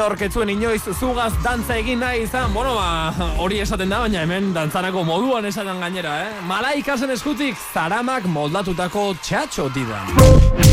Inork ez zuen inoiz zugaz dantza egin nahi izan, bueno, ba, hori esaten da, baina hemen dantzanako moduan esaten gainera, eh? Malaikasen eskutik zaramak moldatutako txatxo didan.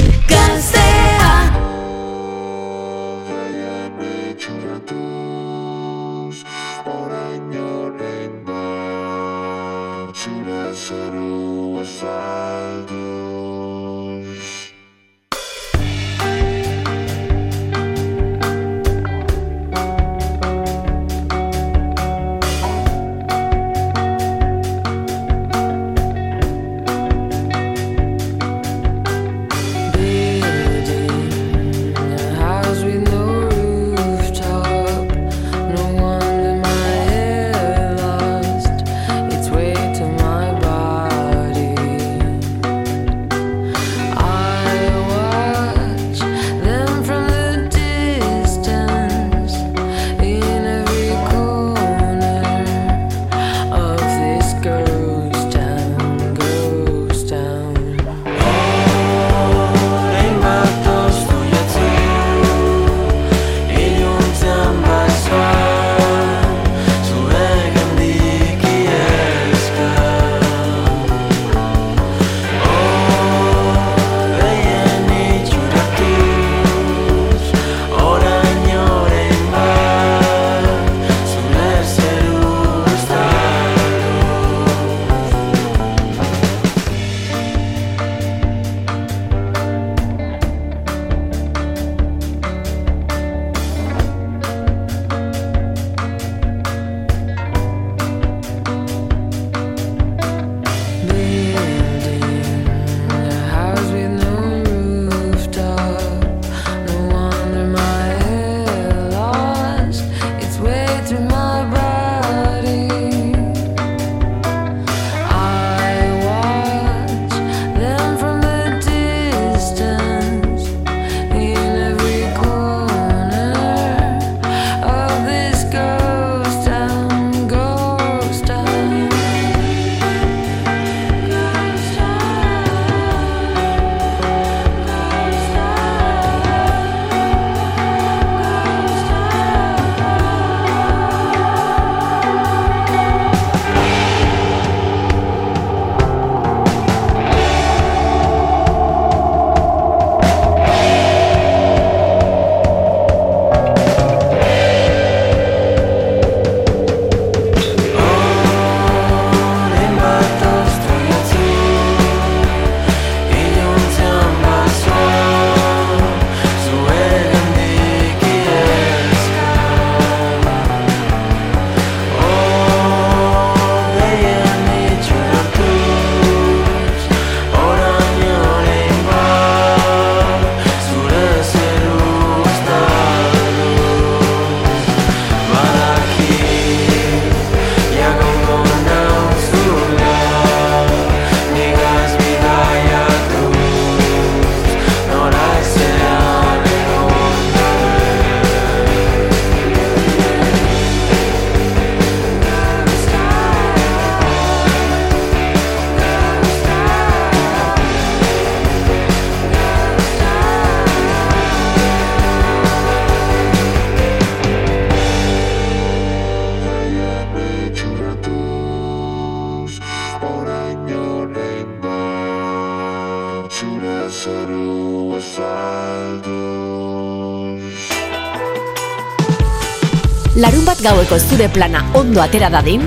Gaueko zure plana ondo atera dadin,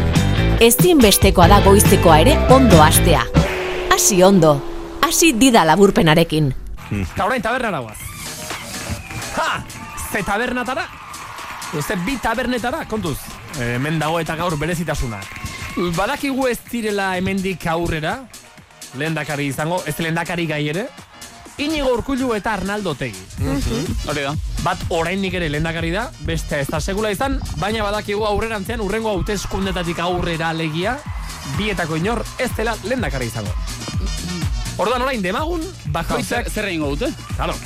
ezinbestekoa da goiztekoa ere ondo hastea. Hasi ondo, hasi dida laburpenarekin. Eta orain tabernara guaz. Ha! Ze tabernatara? Ze bi tabernetara, kontuz. Hemen dago eta gaur berezitasuna. Badakigu ez direla hemendik aurrera, lehendakari izango, ez lehendakari gai ere, Inigo Urkullu eta Arnaldo Tegi. Hori da. Bat oraindik ere lehendakari da, beste ez da segula izan, baina badakigu aurrerantzean urrengo hauteskundetatik aurrera alegia, bietako inor ez dela lehendakari izango. Orduan orain demagun, bakoitzak... Zer egingo dute? Claro.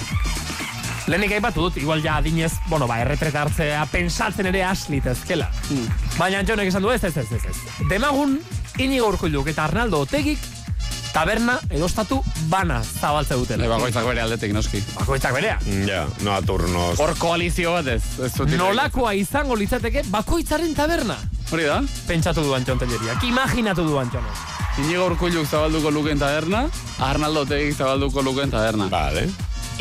Lehenik aipatu dut, igual ja adinez, bueno, ba, erretreta hartzea, pensatzen ere aslitezkela. Mm. Baina Jonek esan du ez, ez, ez, ez, ez. Demagun, Inigo Urkulluk eta Arnaldo Otegik taberna edo ostatu bana zabaltze dutela. Le bakoitzak bere aldetik, noski. Bakoitzak berea. Ja, no a turnos. Hor koalizio bat ez. ez. Nolakoa izango litzateke bakoitzaren taberna. Hori da? Pentsatu du Antxon Telleriak, imaginatu du Antxon. Inigo Urkulluk zabalduko luken taberna, Arnaldo Tegik zabalduko luken taberna. Vale.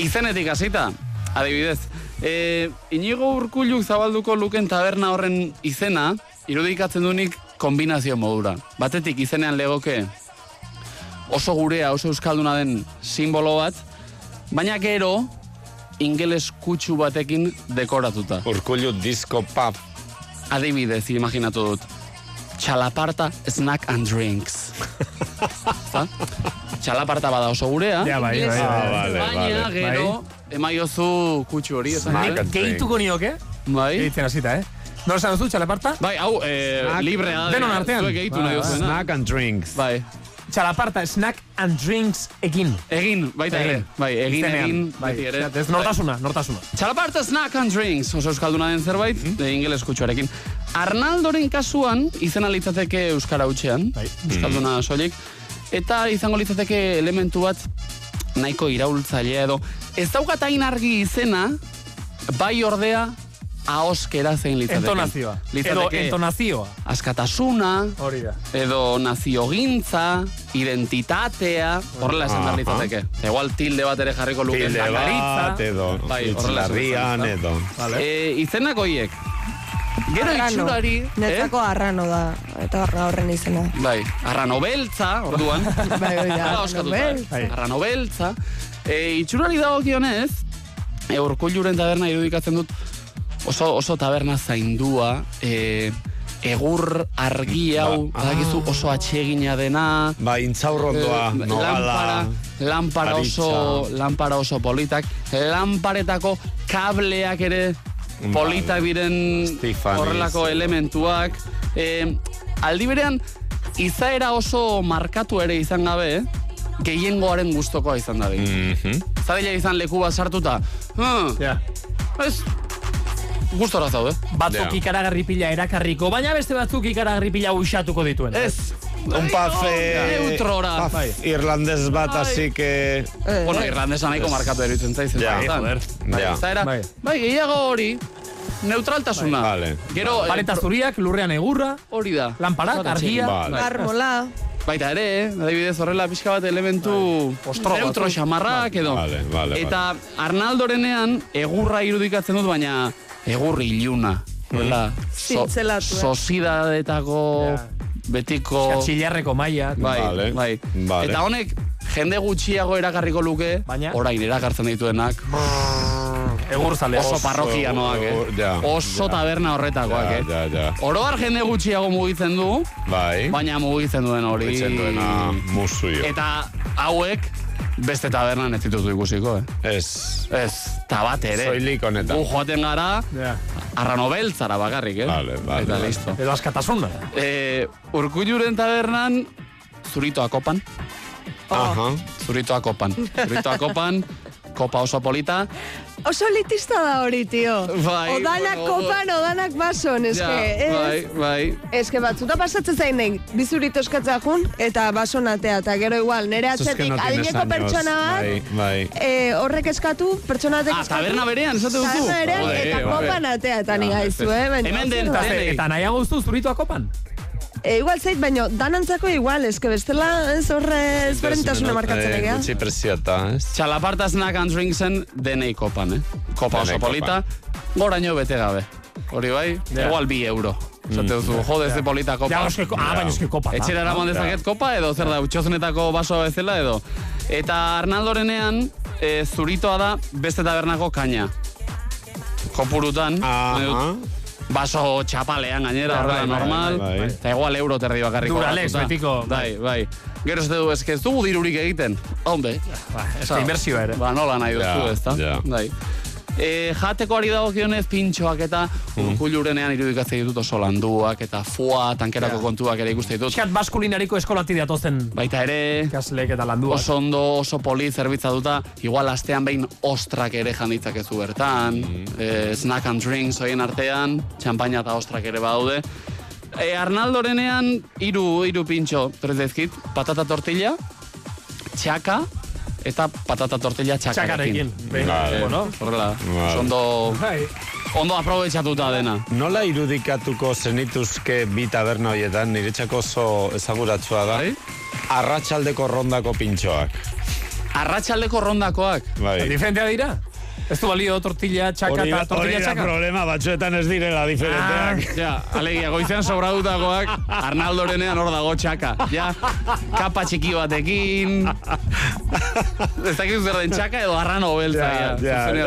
Izenetik hasita, adibidez. E, Inigo Urkulluk zabalduko luken taberna horren izena, irudikatzen dunik kombinazio modura. Batetik izenean legoke oso gurea, oso euskalduna den simbolo bat, baina gero ingeles kutsu batekin dekoratuta. Urkullu disco pub. Adibidez, imaginatu dut. Txalaparta snack and drinks. *laughs* Txalaparta bada oso gurea. Ja, bai, bai, bai. Ah, vale, Baina gero, emaiozu kutsu hori. Gehituko nioke, Bai. gehitzen hasita, eh? Nola esan duzu, txalaparta? Bai, hau, eh, librea da. Denon artean. Zuek Bai, nahi bai. duzuena. Snack and drinks. Bai. Txalaparta, snack and drinks egin. Egin, baita ere. Bai, egin, Izenean. egin, Bai, beti ere. Ez nortasuna, nortasuna. Txalaparta snack and drinks, oso euskalduna den zerbait, de ingeles kutsuarekin. Arnaldoren kasuan, izena litzateke euskara hutsean, Bai. euskalduna soilik, eta izango litzateke elementu bat nahiko iraultzailea edo. Ez daukat hain argi izena, bai ordea, ahoskera zein litzateke. Entonazioa. Edo Litzateke entonazioa. askatasuna, Hori da. edo naziogintza, identitatea, horrela esan behar litzateke. Igual tilde bat ere jarriko luke. Tilde bat, edo. Bai, horrela esan Itxlarrian, behar, edo. E, izenak hoiek. Gero Arrano. itxurari, Netzako arrano da, eta arra horren izena. Bai, arrano beltza, orduan. *laughs* Bai, Hala arrano beltza. eh? Arrano beltza. E, itxurari dagokionez, e, urkulluren taberna irudikatzen dut oso, oso taberna zaindua, e, egur argi hau, Ba, badakizu oso atsegina dena, Ba, intzaurrondoa, Eh, nogala. Lampara, lampara oso, lampara oso politak, lamparetako kableak ere politak diren Stefani, horrelako elementuak. E, aldi berean, izaera oso markatu ere izan gabe, gehiengoaren gustokoa izan da. Mhm. Zadila izan leku bat sartuta. Hmm, Ja. ez, gustora zaude. Batzuk Ja. ikaragarri pila erakarriko, baina beste batzuk ikaragarri pila usatuko dituen. Ez, Un paf, eh, neutrora. paf Bai. irlandez bat, así que... Eh, Bueno, irlandesa nahiko markatu eruditzen zaizen. Ja, joder. Bai, Bai. bai, gehiago hori, neutraltasuna. Vale. Gero, eh, Pareta zuriak, lurrean egurra, hori da. Lamparak, argia. Vale. Bai. Marmola. Baita ere, adibidez horrela pixka bat elementu Ostro neutro xamarrak edo. Vale, vale, Eta Arnaldorenean egurra irudikatzen dut, baina egurri iluna. Horrela, so, Zintzelatu, eh? sosidadetako Ja. betiko... Txillarreko maia. Bai, Vale, bai. vale. Eta honek jende gutxiago erakarriko luke, Baina? orain erakartzen dituenak. Egur zale. Oso parrokianoak, egur- eh? ja, Oso ja. taberna horretakoak, Ja, eh? ja, ja. Oroar jende gutxiago mugitzen du, Bai. baina mugitzen duen hori. Mugitzen duena musuio. Eta hauek beste tabernan ez dituzu ikusiko, eh? Ez. Ez, eta bat ere. Soilik honetan. Gu joaten gara, Ja. arrano beltzara bakarrik, eh? Vale, vale, Eta vale. listo. Edo askatasuna. Eh, urkulluren tabernan, zuritoa kopan. Aha. Zuritoa kopan. Zuritoa kopan, kopa oso polita. Oso elitista da hori, tio. Bai, odanak bueno, kopan, odanak bason, eske, Ja, bai, ez? bai. Eske batzuta pasatzen zain nahi, bizurito eskatza jun, eta bason atea, eta gero igual, nere atzetik no adineko pertsona bat, Bai, bai. eh, horrek eskatu, pertsona batek Ah, eskatu. taberna berean, esate duzu? Taberna berean, Joder, eta joder. kopan atea, eta ni Ja, gaizu, eh? Hemen den. Eta nahiago duzu zuritoa kopan? E, igual zait, baina danantzako igual, eske bestela ez horre ezberdintasuna markatzen Eh, egea. Gutxi preziota, ez? Txalaparta snack and drinksen denei kopan, eh? Kopa oso polita, goraino bete gabe. Hori bai, Ja. igual bi euro. Zate duzu, jode ez de polita kopa. Ja, eske, ah, baina eske kopa. Etxera eraman dezaket kopa edo zer da, utxozunetako basoa bezala edo. Eta Arnaldorenean, e, zuritoa da beste tabernako kaina. Kopurutan, nahi dut, baso txapalean gainera, Ja, horrela bai, bai, normal, bai, bai. eta igual euro terdi bakarriko. Duralex, betiko, Bai, bai. Gero ez du, ez ez dugu dirurik egiten. Hombe. Ba, ez da inbertsioa ere. Ba, nola nahi duzu, ez da? ja. Bai. E, jatekoari dagokionez pintxoak eta Mm. urkullurenean irudikatzen ditut oso landuak eta fua, tankerako Ja. kontuak ere ikusten ditut. Piskat baskulinariko eskolati datozen Baita ere, ikasleek eta landuak. oso ondo, oso poli zerbitza duta, igual astean behin ostrak ere janditzakezu bertan, Mm. e, snack and drinks hoien artean, txampaina eta ostrak ere badaude. E, Arnaldorenean, hiru hiru pintxo, dezkit, patata tortilla, txaka, eta patata tortilla txakarekin. Txakarekin. Bueno. Horrela, ondo, Bai. ondo aprobetxatuta dena. Nola irudikatuko zenituzke bi taberna horietan, niretzako oso ezaguratsua da, Bai? arratsaldeko rondako pintxoak. Arratxaldeko rondakoak. Bai. Diferentea dira? Ez du balio tortilla txaka eta tortilla hori da txaka? problema, batzuetan ez direla diferenteak. Ja, alegia, goizean sobradutakoak, Arnaldorenean hor dago txaka. Ja, kapa txiki batekin. Ez dakit zer den txaka edo arrano beltza. Ja, Ja, ja.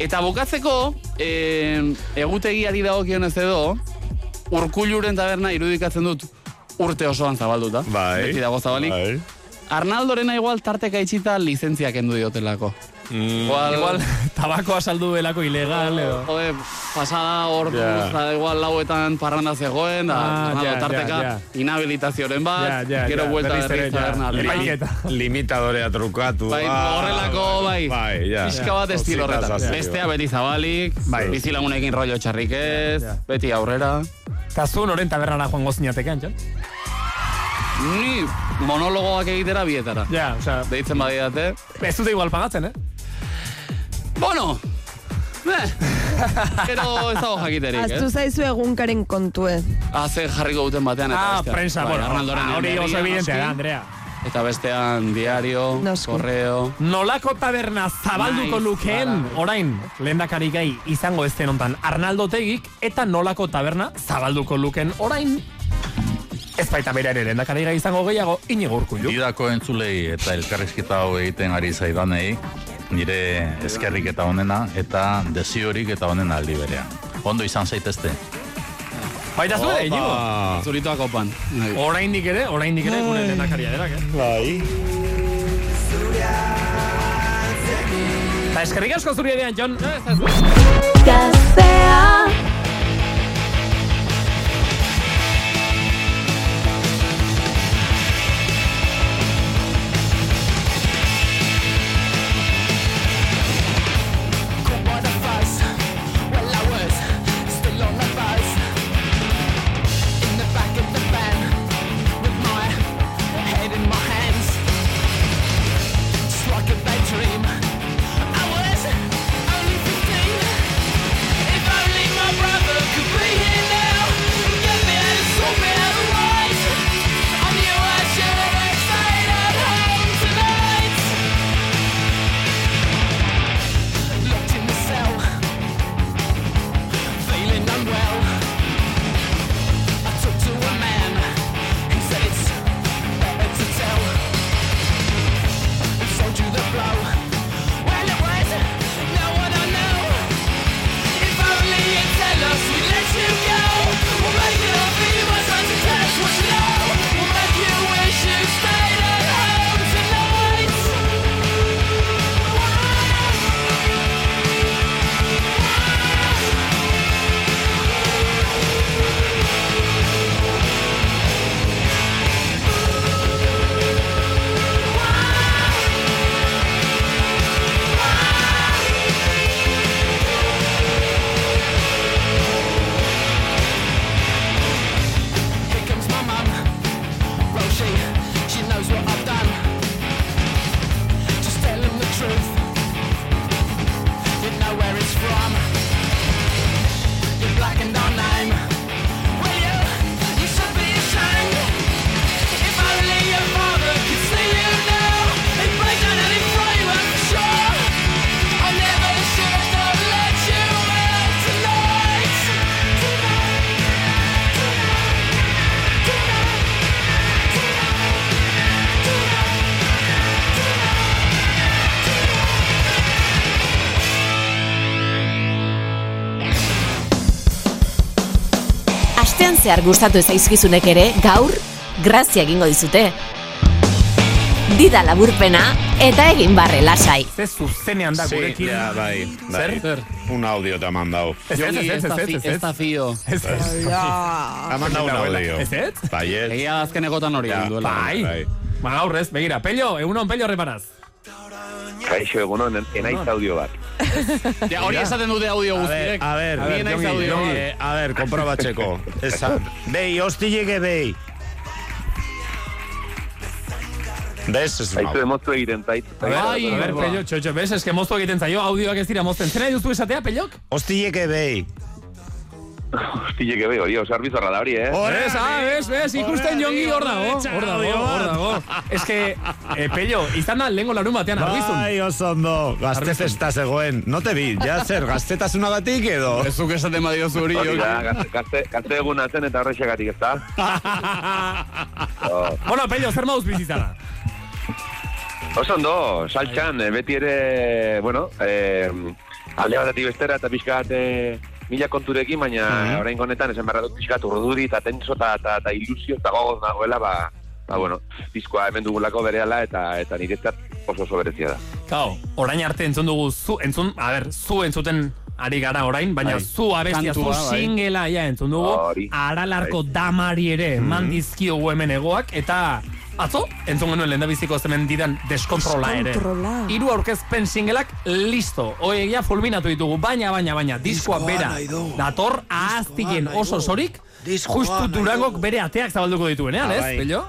Eta bukatzeko, eh, egutegiari dagokionez edo, urkulluren taberna irudikatzen dut urte osoan zabalduta. Bai. Beti dago zabalik. Bai. Arnaldorena igual tarteka itxita lizentzia kendu diotelako. Mm. Igual, Igual, *laughs* tabakoa saldu delako ilegal, edo... Jode, pasada Ja. yeah. igual lauetan parranda zegoen, da, Ah, ja, tarteka, ja, ja. inhabilitazioren bat, Ja, ja, gero buelta berriz ere, berriz ja. taberna. Limitadorea trukatu. Bai, ah, horrelako, bai, bai, ja. pixka bat estilo horretan. así, Bestea bai. beti zabalik, Bai. bizilagunekin rollo txarrik ez, Ja, ja. beti aurrera. Eta zu noren tabernara joango zinatekean, txan? Ni monologoak egitera bietara. Ja, osea, Deitzen badidate. ez dute igual pagatzen, eh? Bueno, eh, pero ez dago jakiterik, Aztu eh? zaizu egunkaren kontue. Haze jarriko duten batean eta Ah, prensa, Bai, bueno, hori oso evidentea da, Andrea. Eta bestean diario, Noski. correo. Nolako taberna zabalduko Naiz, lukeen, orain, lehendakari gai izango ez denontan Arnaldo Tegik, eta nolako taberna zabalduko luken orain, ez baita bera ere lehendakari gai izango gehiago, inigo urkullu. Didako entzulei eta elkarrizketa hau egiten ari zaidanei, nire eskerrik eta onena, eta desiorik eta onena aldi berean. Ondo izan zaitezte. Baita zure, inigo. Zuritoak opan. Bai. Oraindik ere, oraindik ere, gure lehendakaria derak, eh? Bai. Eta eskerrik asko zuri edean, Jon. Gaztea zehar gustatu zaizkizunek ere, gaur, grazia egingo dizute. Dida laburpena eta egin barre lasai. Ze zuzenean da Sí, gurekin. ja, bai, bai. Zer? Un audio te ha mandado. Ez ez, ez, ez, ez, da fio. Ez ez. Ha mandado un audio. Ez ez? Bai, ez. Egia da azkenekotan hori duela. Bai. Bai. Ba, gaur ez, begira, pello, egunon pello reparaz. Kaixo egunon, enaiz audio bat. Ja, hori esaten dute audio A ver, guztiek. a ver, Bien naiz Jongi, audio. Jongi, eh, a ver, komprobatzeko. Esan. Bei, hostileke bei. Bez, ez Zaitu emoztu egiten zait. Bai, a ber, pello, txotxo, bez, eske moztu egiten zaio, audioak ez dira mozten. Zena duzu esatea, pellok? Hostileke behi. *laughs* Hostia, que veo, hori, oso arbizorra da hori, eh? Bez, ah, bez, bez, ikusten jongi hor dago, hor dago, hor dago. *laughs* Ez que, eh, pello, izan da lehenko larun batean arbizun. Bai, oso ondo. Gazte festa zegoen. No te bi, ja *laughs* zer, gaztetasuna edo? Ez zuk esaten badio zuri, Hori da, gazte- gazte, gazte eguna zen eta horrexegatik ez da. Oh. Bueno, pello, zer mauz bizizara? Oso ondo, saltxan, eh, beti ere, bueno, eh, alde batetik bestera eta pixka bat eh, mila konturekin, baina Mhm. orain honetan esan beharra dut pixka bat urduri eta tenso eta, eta, eta ilusio eta gogoz nagoela, ba, ba, bueno, diskoa hemen dugulako berehala eta eta niretzat oso oso berezia da. Kau, orain arte entzun dugu, zu, entzun, a ber, zu entzuten ari gara orain, baina Bai. zu abestia, zu Kantua, bai. singela ja entzun dugu, aralarko Bai. damari ere eman dizkiogu hemen egoak, eta atzo, entzun genuen lehendabiziko zemen didan deskontrola ere. Hiru aurkezpen singelak listo. Oegia fulminatu ditugu, baina, baina, baina, diskoa bera. Dator ahaztigen oso sorik, Diskoa justu durangok bere ateak zabalduko dituenean, Ah, ez, bai. pello?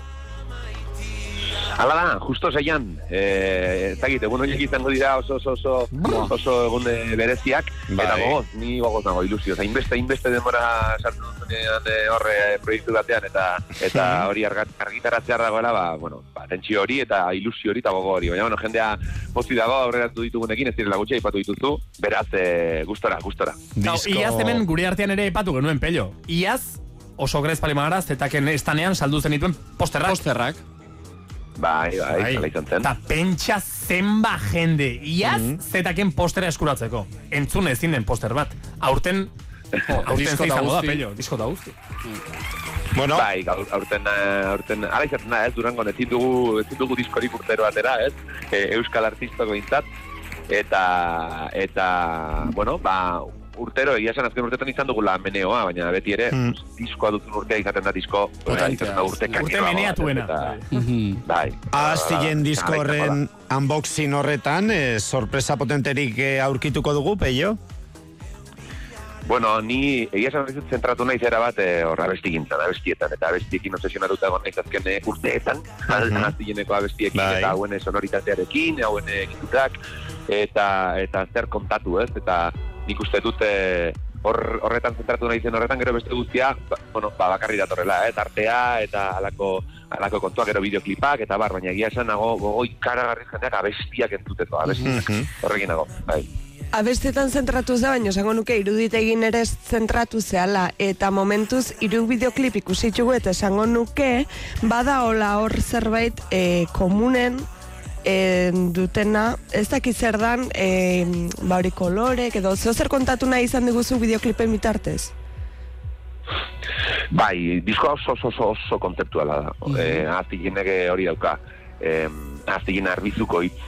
Hala da, justo zeian, eh, ez dakit, egun horiek izango dira oso oso oso, oso egun eh, bereziak, Bai. eta gogoz, ni gogoz nago ilusio, zain beste, inbeste denbora sartu duzunean eh, horre eh, proiektu batean, eta eta hori argat, argitaratzear dagoela, ba, bueno, ba, tentsio hori eta ilusio hori eta gogo hori, baina, bueno, jendea pozi dago aurreratu ditugunekin, ez direla gutxi aipatu dituzu, beraz, eh, gustora, gustora. Gau, iaz hemen gure artean ere epatu genuen pello. Iaz, oso grez palimagara, zetaken estanean saldu zenituen posterrak. Posterrak. Bai, bai, hala izan zen. Eta pentsa zenba jende. Iaz, zetaken postera eskuratzeko. Entzun ezin den poster bat. Aurten, aurten Disko ze eta izango da, pello. Disko eta guzti. Bueno, Bai, gaur, aurten, eh, aurten, ala izaten da, ez, Durangon, ezin dugu, ezin dugu diskorik urtero atera, ez, e, Euskal Artistako intzat, eta, eta, bueno, ba, urtero, egia esan azken urtetan izan dugula meneoa, baina beti ere, Hmm. diskoa duzun urtea izaten da disko, oza, Potentea. izaten da urte Urte meneatuena. eta- Mhm. Bai. Aztilen Ba, disko horren unboxing horretan, eh, sorpresa potenterik eh, aurkituko dugu, peio? Bueno, ni egia esan dizut zentratu naiz era bat eh, hor abestigintzan, abestietan, eta abestiekin obsesionatuta egon naiz azken eh, urteetan, Mhm. aztileneko abestiekin, Bai. eta hauen sonoritatearekin, hauen egiturak, eta, eta zer kontatu, ez? Eta nik uste dut eh, hor, horretan zentratu naizen horretan, gero beste guztia, ba, bueno, ba, bakarri datorrela, eh? Tartea, eta alako, alako kontua, gero bideoklipak, eta bar, baina egia esan nago, gogo ikaragarri jendeak abestiak entzuteko, abestiak, Mhm. horrekin nago, bai. Abestetan zentratu za, baina esango nuke iruditegin ere zentratu zehala. Eta momentuz, iru bideoklip ikusi ditugu eta esango nuke, bada hola hor zerbait e, komunen e, dutena, ez dakit zer dan, e, ba hori kolorek, edo zeo zer kontatu nahi izan diguzu bideoklipen bitartez? Bai, diskoa oso oso oso, oso kontzeptuala da. Mm -hmm. hori dauka. Eh, aztigin arbizuko hitz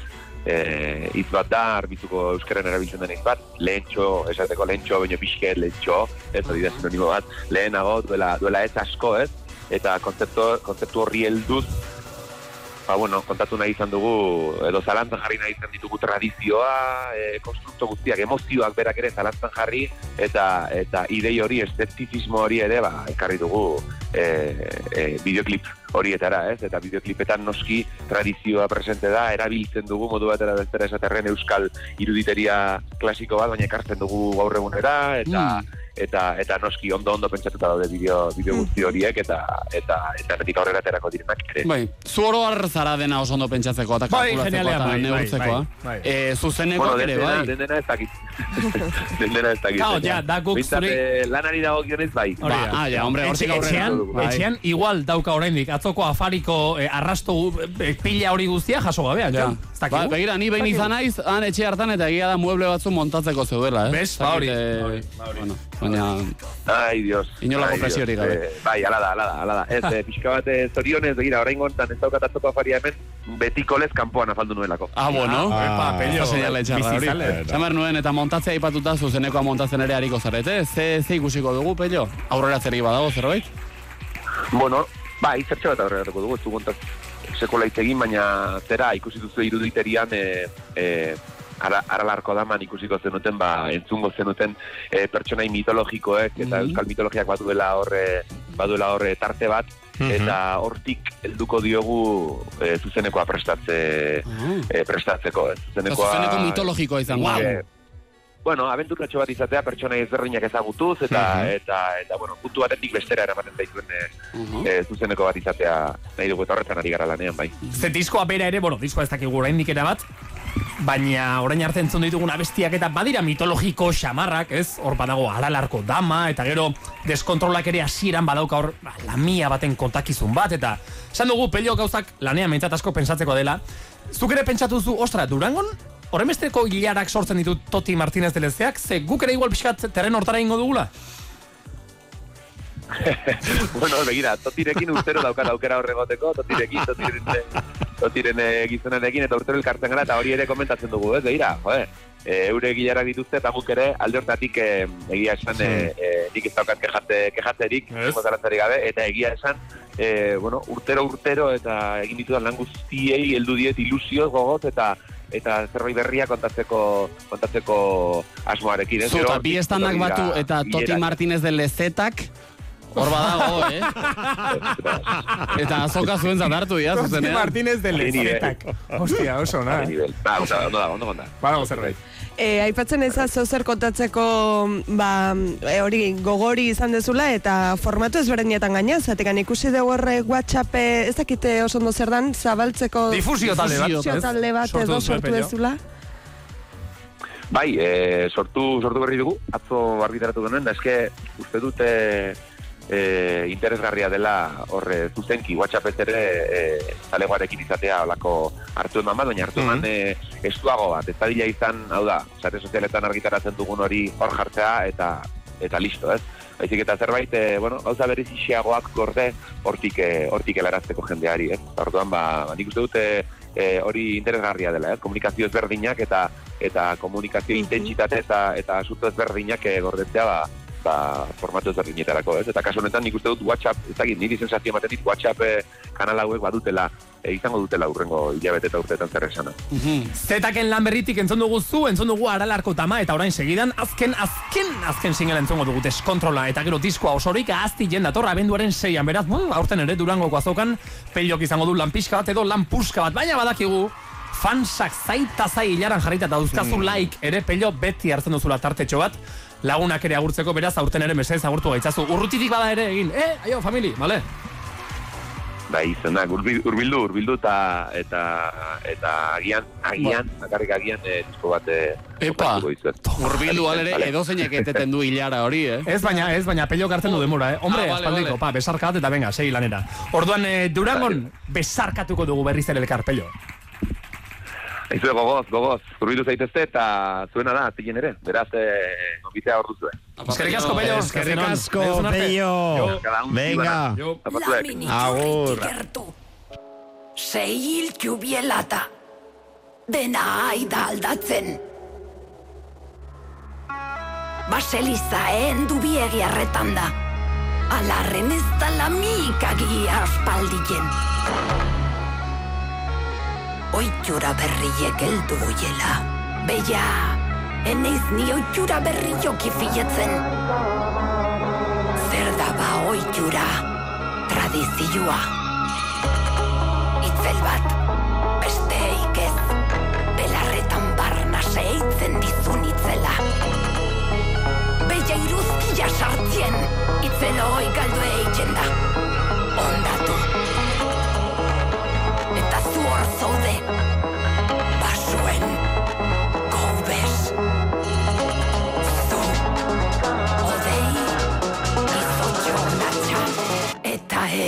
eh, hitz bat da, arbizuko euskaren erabiltzen den hitz bat, lehentxo, esateko lehentxo, baino pixket, lehentxo, ez hori da sinonimo bat, lehenago duela, duela ez asko, ez? Eta kontzeptu, kontzeptu horri helduz, ba, bueno, kontatu nahi izan dugu, edo zalantzan jarri nahi izan ditugu tradizioa, e, konstrukto guztiak, emozioak berak ere zalantzan jarri, eta eta idei hori, estetizismo hori ere, ba, ekarri dugu e, e, bideoklip horietara, ez? Eta bideoklipetan noski tradizioa presente da, erabiltzen dugu modu batera bestera esaterren euskal iruditeria klasiko bat, baina ekartzen dugu gaur egunera, eta eta eta noski ondo ondo pentsatuta daude bideo bideo guzti horiek eta eta eta netik aurrera aterako direnak ere. Bai, zu oro har zara dena oso ondo pentsatzeko eta Bai, kalkulatzeko eta bai, bai, neurtzekoa. bai. Eh, zuzeneko Bueno, ere, bai. den dena ez dakit. *laughs* den dena ez dakit. Claro, ja, da guk zure- eh, lanari dago gionez, bai. Da. ah, ja, hombre, hortik aurrera. Etxean, igual dauka oraindik atzoko afariko eh, arrasto eh, pila hori guztia jaso gabean, Ja. Ba, begira, ni behin izan naiz, han etxe hartan eta egia da mueble batzu montatzeko zeudela, eh? Bez, ba hori. Bueno, baina... Ai, Dios. Inolako presiorik gabe. Eh, bai, ala da, ala da, ala da. Ez, *laughs* eh, pixka bat, eh, zorionez, begira, orain gontan ez daukat atzoko afaria hemen, betiko lez kanpoan afaldu nuelako. Ah, bueno. Ah, epa, pello, Oso seinale txarra hori. Zamer nuen eta montatzea aipatuta zuzenekoa montatzen ere hariko zarete. Ze, ze ikusiko dugu, pello? Aurrera zerri badago zerbait? Bueno, bai, zertxe bat aurreratuko dugu, ez du sekola egin, baina zera ikusi duzu iruditerian e, e, ara, aralarko daman ikusiko zenuten, ba, entzungo zenuten e, pertsonai mitologikoek eta Mhm. euskal mitologiak bat duela horre baduela horre tarte bat, eta hortik helduko diogu e, zuzenekoa prestatze, e, prestatzeko. ez. Zuzenekoa, Zuzeneko mitologikoa izango. Eh, bueno, abenturatxo bat izatea pertsona ezberdinak ezagutuz eta Mhm. eta eta bueno, puntu batetik bestera eramaten zaituen e, Mhm. e, zuzeneko bat izatea nahi dugu eta horretan ari gara lanean bai. Ze diskoa bera ere, bueno, diskoa ez dakigu oraindik era bat, baina orain arte entzun ditugun abestiak eta badira mitologiko xamarrak, ez? Hor badago aralarko dama, eta gero deskontrolak ere hasieran badauka hor ba, lamia baten kontakizun bat, eta esan dugu pelio gauzak lanean mentzat asko pentsatzeko dela. Zuk ere pentsatu zu, ostra, Durangon, horremesteko hilarak sortzen ditut Toti Martínez de Lezeak, ze guk ere igual pixkat terren hortara ingo dugula? *laughs* bueno, begira, totirekin urtero daukat aukera horregoteko, totirekin, totiren, totiren e, gizonarekin, eta urtero elkartzen gara, eta hori ere komentatzen dugu, ez, begira, joe, e, eure gilarak dituzte, eta guk ere alde hortatik e, egia esan, e, e, nik ez daukat kejate, kejatzerik, yes. gabe, eta egia esan, e, bueno, urtero urtero, eta egin ditudan lan guztiei, heldu diet ilusioz gogoz, eta eta zerbait berria kontatzeko kontatzeko asmoarekin. ez? Zu, Gero eta bi etorri batu eta Toti. Martínez de Lezetak hor badago, eh? eta azoka zuen zatartu, ja, Toti zuzenean. Martínez de Lezetak. Hostia, oso, na. Ba, ondo da, ondo da, ondo da. Badago zerbait. E, aipatzen ezazu zer kontatzeko ba, e, hori gogori izan dezula eta formatu ezberdinetan gaina, zatekan ikusi dugu horre WhatsApp e, ez dakite oso ondo zer dan, zabaltzeko Difusio talde bat, difusio ez? talde bat Sortu edo sortu dezula. Bai, e, sortu, sortu berri dugu, atzo argitaratu genuen, da eske uste dute e, interesgarria dela horre zuzenki, WhatsApp ez ere e, zalegoarekin izatea olako hartu eman bat, baina hartu eman e, estuago bat, ez dadila izan, hau da, sare sozialetan argitaratzen dugun hori hor jartzea eta eta listo, ez? Baizik eta zerbait, e, bueno, gauza berriz isiagoak gorde hortik, e, hortik helarazteko jendeari, ez? Orduan, ba, ba, nik uste dute e, hori interesgarria dela, ez? Komunikazio ezberdinak eta eta komunikazio intentsitate eta eta asunto ezberdinak e, gordetzea, ba, ba, formatu ezberdinetarako, ez? Eta kasu honetan nik uste dut WhatsApp, ez dakit, niri sensazio ematen dit WhatsApp e, kanal hauek badutela, e, izango dutela urrengo hilabete eta urteetan zer esana. Zetaken lan berritik entzun dugu zu, entzun dugu aralarko tama, eta orain segidan, azken, azken, azken singela entzungo dugu deskontrola, eta gero diskoa osorik ahazti jendatorra abenduaren seian, beraz, bu, aurten ere durangoko azokan, peliok izango du lan pixka bat edo lan puska bat, baina badakigu, fansak zaita zai hilaran jarrita eta dauzkazu like ere pello beti hartzen duzula tartetxo bat, lagunak ere agurtzeko, beraz, aurten ere mesez agurtu gaitzazu. Urrutitik bada ere egin, eh, aio, famili, bale? Bai, izenak, urbil- urbildu, urbildu eta eta eta agian, agian, bakarrik agian e, disko bat e, Epa, urbildu alere Vale. edo zeinek eteten du hilara hori, eh? Ez baina, ez baina pello hartzen du demora, eh? Hombre, Ah, vale, aspaldiko, vale. pa, besarka bat eta venga, segi lanera. Orduan, eh, Durangon besarkatuko dugu berriz ere elkar, pello. Aizue gogoz, gogoz, urbildu zaitezte eta zuena da, zilen ere, beraz, e, gonbitea hor duzue. Eskerrik asko, pello. Eskerrik asko, arte. Pello. Cada un Venga. Zapatuek. Agur. Sei hiltu bielata. Dena aida aldatzen. Baseliza endu biegi arretan da. Alarren ez da lamikagi aspaldien. Oitura berriek heldu goiela. Beia, eneiz ni oitura berri joki filetzen. Zer da ba oitura, tradizioa. Itzel bat, besteik ez, belarretan barna seitzen dizun itzela. Beia iruzkia sartzien, itzel hoi galdu eitzen da. Ondatu.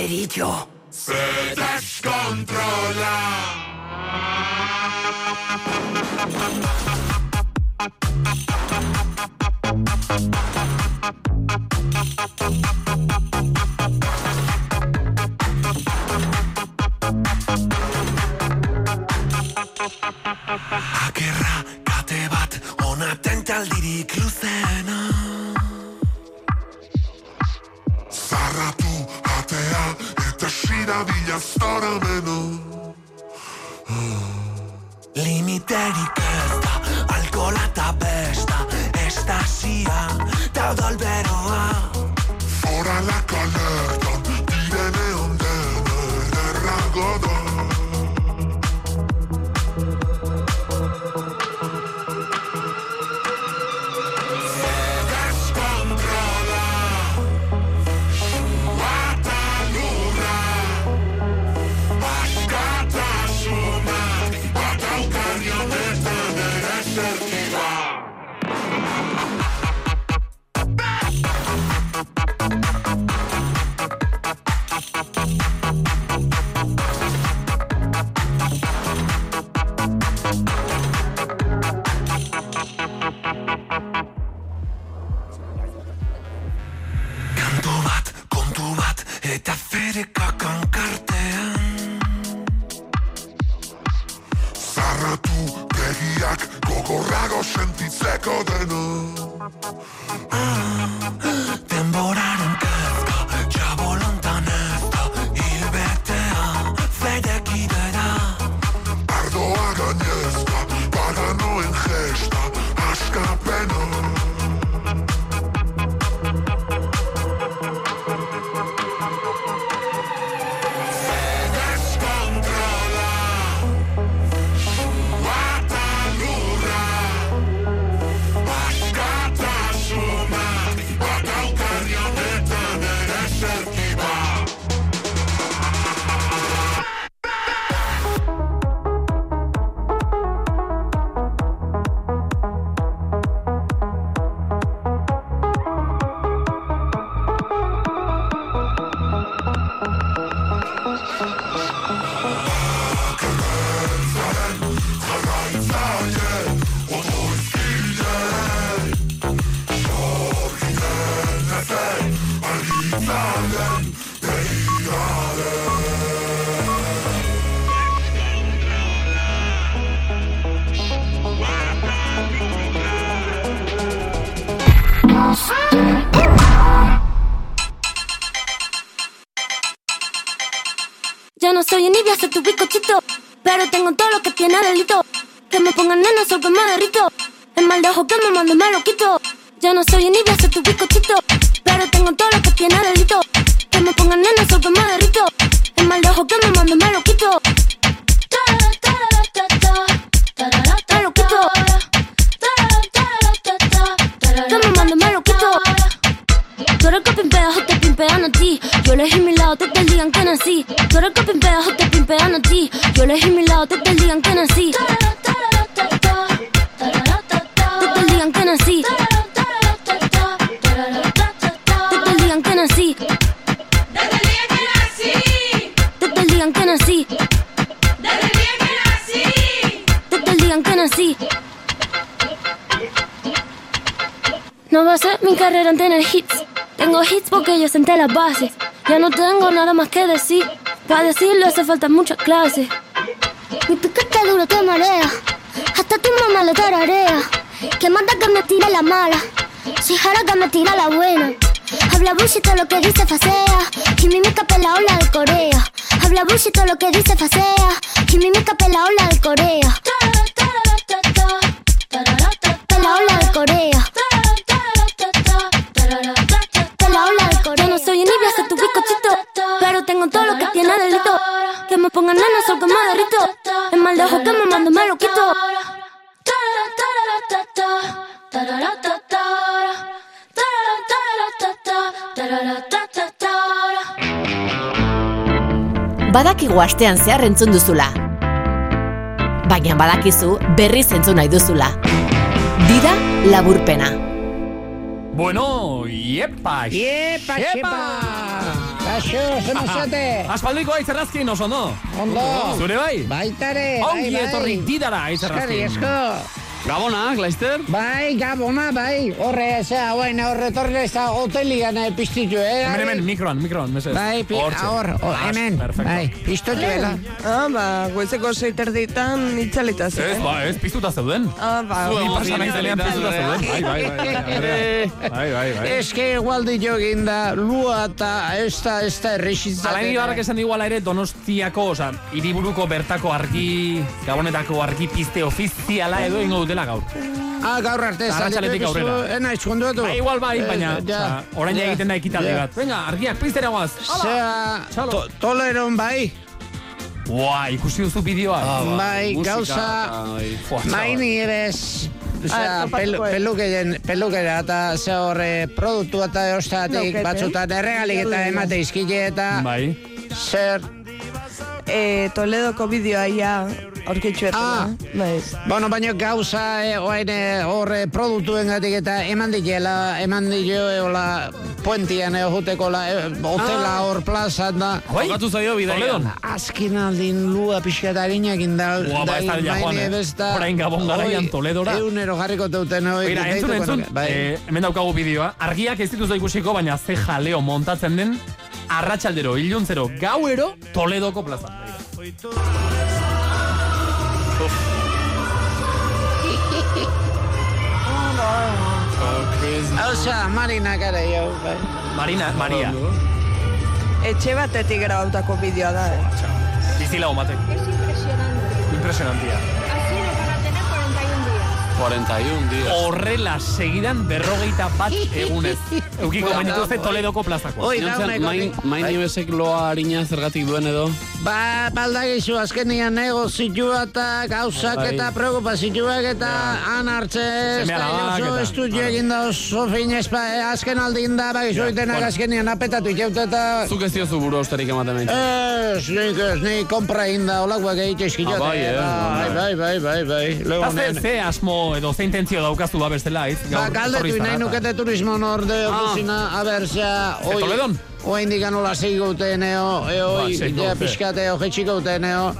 Eta erillo. Se descontrola. Akerra sira bila zoramena. Limiterik ez da alkola eta besta Estasia da odolberoa Ya no soy envidia, soy tu bizcochito. Pero tengo todo lo que tiene delito. Que me pongan nena, soy que me derrito. El mal de ojo que me mando me lo quito. Ya no soy envidia, soy tu bizcochito. Tengo todo lo que tiene delito. Que me pongan nena, soy que me derrito. El mal de ojo que me mando me lo quito. Me te pimpean a ti. Yo elegí mi lado el día en que nací. Tú eres que te pimpean a ti. Yo elegí mi lado el día en que nací. No va a ser mi carrera en tener hits. Tengo hits porque yo senté las bases. Ya no tengo nada más que decir. Para decirlo hace falta muchas clases. Mi piquete duro te marea. Hasta tu mamá le tararea. Que manda que me tire la mala. Si jara que me tira la buena. Habla bullshit todo lo que dice facea. Y mi mica la ola de Corea. Habla bullshit todo lo que dice facea. Y mi mica la ola de Corea. Pongan nena, soy que me derrito. El mal de ojo que me mando me lo quito. Badakigu astean zehar entzun duzula. Baina badakizu berriz entzun nahi duzula. Dida laburpena. Bueno, iepa, Iepa, xepa. Kaixo, zer mozate? Aspaldiko aitzerrazkin oso, no? Ondo. Zure bai? Baitare, Ongi bai, bai. etorri didara aitzerrazkin. Eskerri asko. Gabonak, Laister? Bai, gabona, bai. Horre, zera, guain, horre torri ez da hotelian eh, piztitu, eh? Hemen, hemen, mikroan, mikroan, mesedez. Bai, pi, hor, hor, Ah, hemen, bai, piztotuela. Ah, ba, goizeko seiterditan itzalita Ez, zen. ba, ez, piztuta zeuden. Ah, ba, Zu hori egon pasa zinen zelean piztuta zeuden. Bai, bai, bai, bai, Andrea. *laughs* bai, bai, bai. Eske igualdi jogin da, lua eta ez da, ez da errexizaten. Alain Ibarrak esan iguala ere Donostiako, oza, hiriburuko bertako argi, gabonetako argi pizte ofiziala edo ingo dutela gaur. Ah, gaur arte, Arratxaletik aurrera. Ena, izkonduatu. Ba, igual bai, baina, Eh, ja, oza, orain ja, egiten da ekitaldi ja. bat. Venga, argiak piztera guaz. Zea, to, toleron bai, Ua, ikusi duzu bideoa. bai, gauza, nahi ni ebez, Osea, pelu, pelukeien, pelukera eta ze horre produktu eta eostatik Laukete. batzutan erregalik eta emate izkile eta Bai. zer Eh, Toledoko bideoa ja aurkitzu Ah. Bai. Bueno, baina gauza eh, oain eh, horre produktuen gatik eta eman ditela, eman dio hola puentian egoteko la, eh, hotela Ah. hor plazan da. Jokatu zaio bidaian. Azkin aldin lua pixka eta harinak indal. Ua, ba, ez da ja joan, eh? Orain Gabon garaian Toledora. Eunero jarriko teuten hoi. Mira, entzun, entzun, Bai. eh, hemen daukagu bideoa. Argiak ez dituzu ikusiko, baina ze jaleo montatzen den arratsaldero, iluntzero, gauero, Toledoko plazan. Hauza, *laughs* Marina gara jo, bai. Marina, Maria. Etxe batetik grabautako bideoa da, eh? Bizila omatek. Impresionantia. 41 días. Horrela segidan berrogeita bat egunez. *laughs* Eukiko menituzte Toledoko plazakoa. Oi, dauneko- main, main Bai. ibesek loa harina zergatik duen edo? Ba, baldagizu, azkenian negozioa eta gauzak Bai. eta preocupazioak eta han hartze ez Seme da alabak oso eta- estudio egin da oso finez, ba, eh, azken aldin da, bagizu Ja, itenak bueno. azkenian apetatu ikaute eta... Zuk ez diozu buru austerik ematen behin. Ez, nik ez, nik kompra egin da, olakoak egite eskiote. Ah, bai, eh, bai, bai, bai, bai, bai. Eta Legonen. ze, ze edo ze intentzio daukazu da bestela, iz? Ba, galdetu nahi nukete turismo norde Ah. ofizina, a ber, zea, Ze Toledon? Oa indikan nola zeigo uteneo, eo, Ba, oi, seigo ja, ute. pixkate, eo, jetxiko uteneo.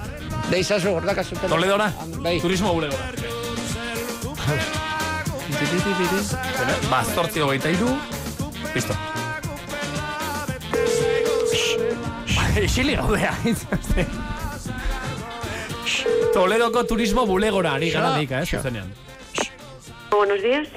Deizazu, gordak azuten. Toledora? Bai. Turismo bulegora. Ba, zortzi hogeita iru. Listo. Ba, Isili gaudea. Toledoko turismo bulegora ari gara dika, eh, zuzenean. Buenos días.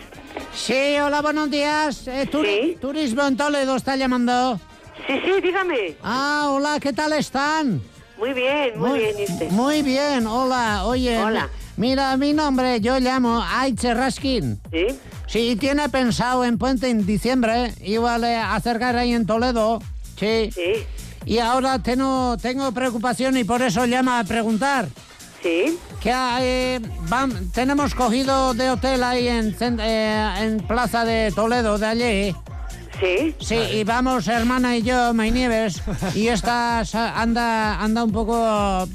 Sí, hola, buenos días. Eh, turi- Turismo en Toledo está llamando. Sí, sí, dígame. Ah, hola, ¿qué tal están? Muy bien, muy, bien, ¿y usted? Muy bien, hola, oye. Hola. Mira, mi nombre, yo llamo Aiche Raskin. ¿Sí? Sí, tiene pensado en Puente en diciembre, igual eh, acercar ahí en Toledo. Sí. Sí. Y ahora tengo, tengo preocupación y por eso llama a preguntar. Sí. Que eh, tenemos cogido de hotel ahí en, cen- eh, en Plaza de Toledo, de allí. Sí. Sí, y vamos, hermana y yo, Mainieves, y esta anda, anda un poco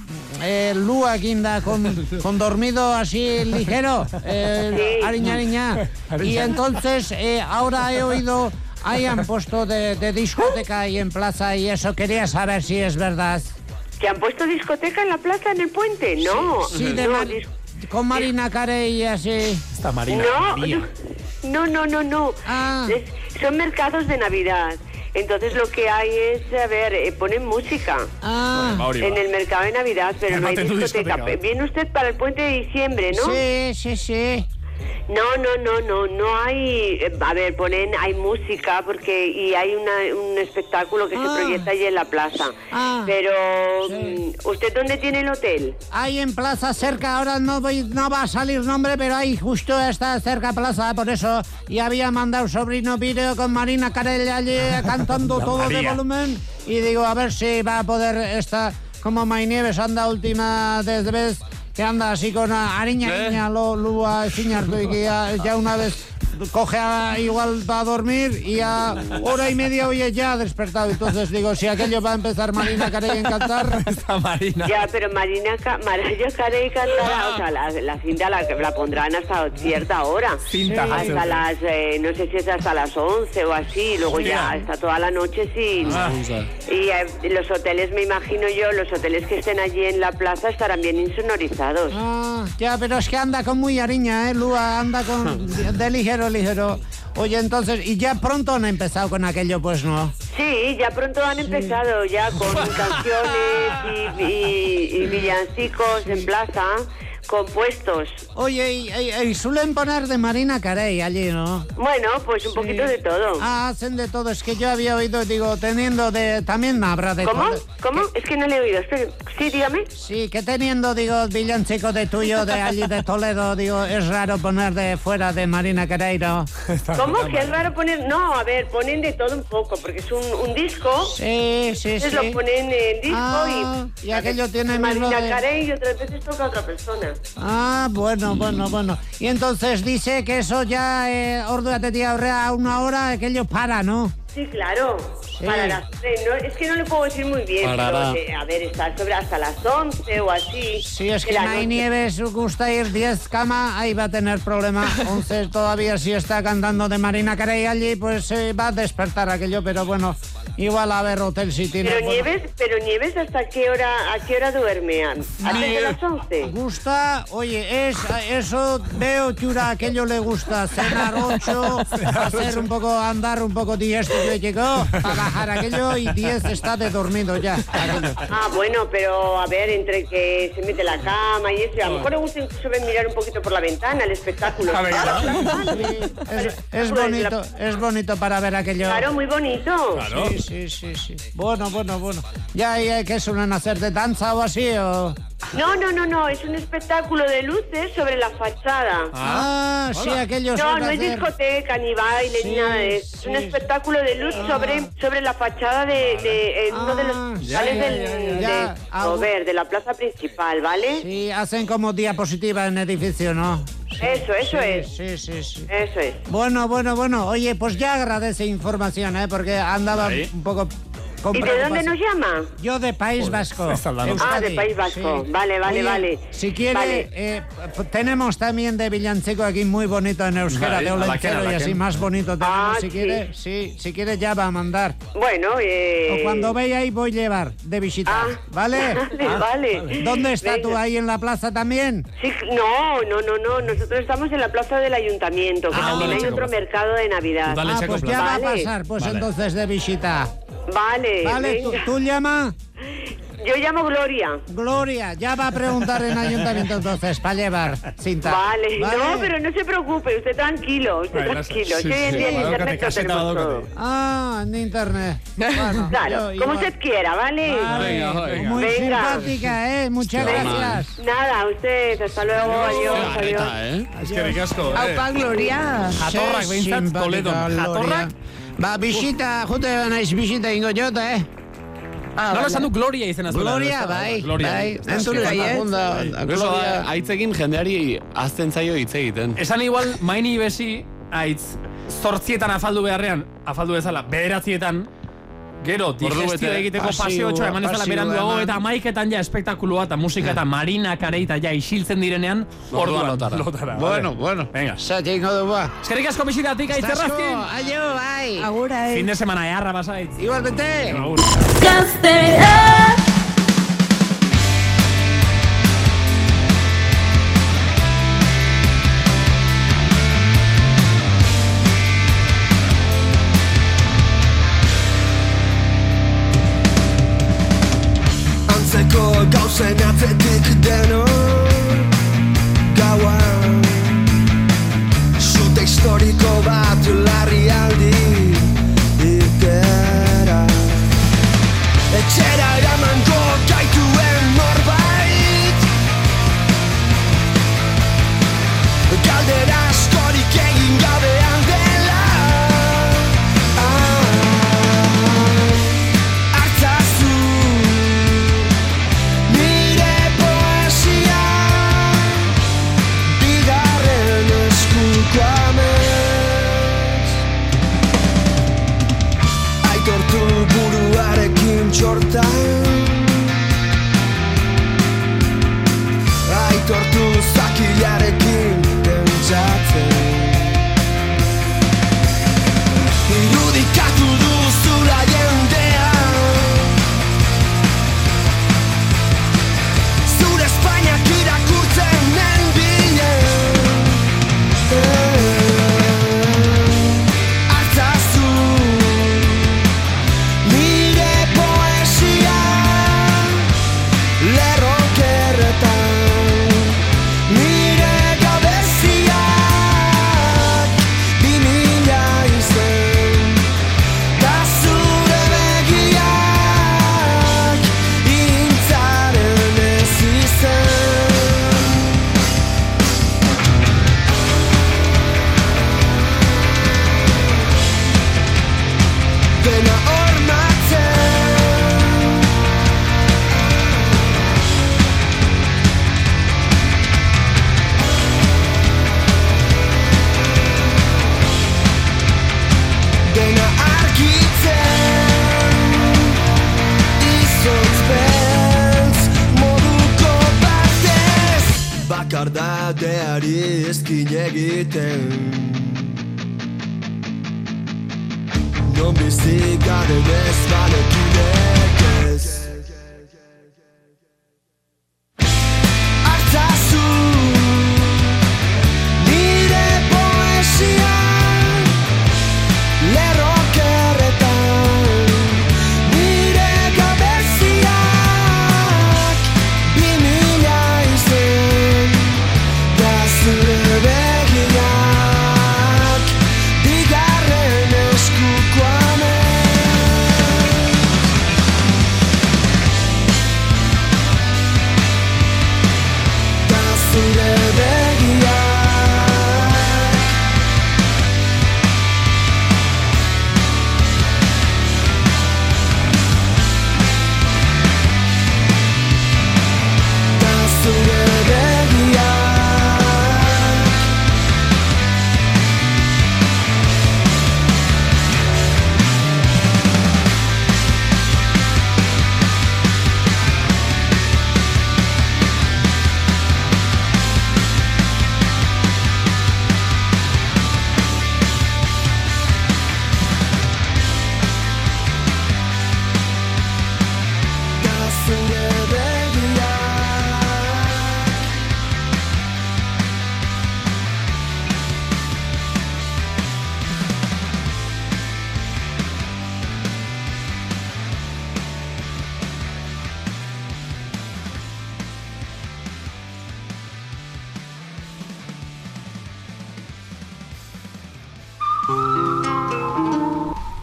eh, lúa guinda con, con dormido así ligero, eh, Sí. ariña, ariña. Y entonces eh, ahora he oído, ahí han puesto de, de discoteca ahí en plaza y eso, quería saber si es verdad. ¿Que han puesto discoteca en la plaza, en el puente? No. Sí, de no, Mar- con Marina Carey y así. Esta Marina. no, no, no, no, no. Ah. Es- son mercados de Navidad. Entonces lo que hay es, a ver, eh, ponen música. Ah. En el mercado de Navidad, pero no hay discoteca. discoteca. Viene usted para el puente de diciembre, ¿no? sí, sí, sí. No, no, no, no, no hay, eh, a ver, ponen, hay música porque y hay una, un espectáculo que Ah. se proyecta allí en la plaza. Ah. Pero, mm, ¿usted dónde tiene el hotel? Ahí en plaza cerca, ahora no voy, no va a salir nombre, pero ahí justo está cerca plaza, por eso. Y había mandado sobrino vídeo con Marina Carell allí *laughs* cantando todo de volumen. Y digo, a ver si va a poder esta, como Mainieves anda última desde vez que anda así con ariña, Eh. ariña, lo, lo a ciñarto y que ya, ya una vez coge a, igual va a dormir y a hora y media oye ya ha despertado. Entonces digo, si aquello va a empezar Marina Carey a cantar... *laughs* Esta Marina. Ya, pero Marina, Mariah *laughs* Carey cantará, o sea, la, la cinta la, la pondrán hasta cierta hora. Cinta. Hasta las, eh, no sé si es hasta las 11 o así, y luego ya Mira. hasta toda la noche sin... Ah. Y eh, los hoteles, me imagino yo, los hoteles que estén allí en la plaza estarán bien insonorizados. Ah, ya, pero es que anda con muy ariña, ¿eh? Lua anda con de ligero, ligero. Oye, entonces, y ya pronto han empezado con aquello, pues no. Sí, ya pronto han empezado ya con *laughs* canciones y, y- y villancicos en plaza, compuestos. Oye, y, y- y suelen poner de Marina Carey allí, ¿no? Bueno, pues un poquito de todo. Ah, hacen de todo. Es que yo había oído, digo, teniendo de. También habrá de ¿Cómo? todo. ¿Cómo? Es que no le he oído. Sí, dígame. Sí, que teniendo, digo, villancico de tuyo de allí de Toledo, *laughs* digo, es raro poner de fuera de Marina Carey, ¿no? *laughs* ¿Cómo? Que es raro poner... No, a ver, ponen de todo un poco, porque es un, un disco. Sí, sí, Entonces sí. lo ponen en disco Ah, y... y aquello tiene Marina de- Carey y otras veces toca otra persona. Ah, bueno, bueno, bueno. Y entonces dice que eso ya, eh, batetik aurrea a una hora, aquello para, ¿no? Sí, claro. Sí. Para las. No, es que no le puedo decir muy bien, pero eh, a ver, está sobre hasta las 11 o así. Si es que la no hay noche. nieves, gusta ir 10 cama, ahí va a tener problema. *laughs* 11 todavía si está cantando de Marina Carey allí, pues eh, va a despertar aquello, pero bueno, igual a ver Hotel City. Pero bueno. Nieves, pero Nieves, ¿hasta qué hora, a qué hora duerme? ¿Antes de las 11? Gusta, oye, es, eso veo chura, aquello le gusta, cenar 8, *laughs* hacer un poco, andar un poco diesto yo llego a bajar aquello y 10 está de dormido ya. aquello. Ah, bueno, pero a ver, entre que se mete la cama y eso, a lo mejor le gusta incluso ver mirar un poquito por la ventana el espectáculo. A ver, Claro, claro. claro. Es, es bonito, es bonito para ver aquello. Claro, muy bonito. Sí, sí, sí, sí. Bueno, bueno, bueno. ¿Ya y, eh, qué suelen hacer de danza o así o...? No, no, no, no, es un espectáculo de luces sobre la fachada. Ah, sí, aquello No, no es discoteca ni baile ni Sí, nada de eso. Es un espectáculo de luz sobre, sobre la fachada de, de en uno de los ya, sales ya, del ya, ya, de ya. Jover, de la plaza principal, ¿vale? Sí, hacen como diapositiva en edificio, ¿no? Eso, eso Sí, es. Sí, sí, sí. Eso es. Bueno, bueno, bueno. Oye, pues ya agradece información, ¿eh? Porque andaba Ahí. un poco ¿Y de dónde nos llama? Yo de País Vasco. Ah, de País Vasco. Sí. Vale, vale, Oye, vale. Si quiere, Vale. eh, tenemos también de villancico aquí muy bonito en euskera, Vale, de la y así más bonito también. Ah, si sí. quiere, sí, si quiere ya va a mandar. Bueno, eh... O cuando vea ahí voy a llevar de visita, ¿vale? *laughs* Vale, vale. ¿Dónde está tú ahí en la plaza también? Sí, no, no, no, no. Nosotros estamos en la plaza del ayuntamiento, que Ah, también hay otro mercado de Navidad. ah, pues ya va a pasar, pues entonces de visita. Vale, Vale, ¿tú, tú llama? Yo llamo Gloria. Gloria, ya va a preguntar en ayuntamiento entonces para llevar cinta. Vale. no, pero no se preocupe, usted tranquilo, usted Vale, tranquilo. sí, en sí. internet badaucate. todo. Ah, en internet. *laughs* Bueno, Claro, yo como igual. usted quiera, ¿vale? Vale, Venga, venga. Muy Venga. simpática, ¿eh? Muchas gracias. Nada, a usted, hasta luego, adiós, adiós. Es que ricasco, eh. Aupa, Gloria. Jatorrak. Gloria. Jatorrak? Ba, bisita, jute naiz bisita ingo jota, eh? Nola esan du Gloria izena zuela. Gloria, bai, Gloria. bai. Entzule bai, eh? Eso Gloria. da, aitzekin jendeari azten zaio hitz egiten. Esan igual, maini besi, aitz, zortzietan afaldu beharrean, afaldu bezala, bederatzietan, gero, digestio egiteko Pasio, paseo txoa eman ezala pasio beranduago, eta maiketan ja espektakulua eta musika eta marina kareita ja isiltzen direnean, orduan lotara. lotara. Bueno, vale. bueno. Venga. Zate ingo du, ba. Eskerrik asko bisitatik Asko, aitzerrazkin. aio, bai. Agura, Fin de semana eharra basaitz. Igualmente. Agur. Antzeko gauzen atzetik deno Gaua Zute historiko bat Ezkin egiten. Non bizi garen ez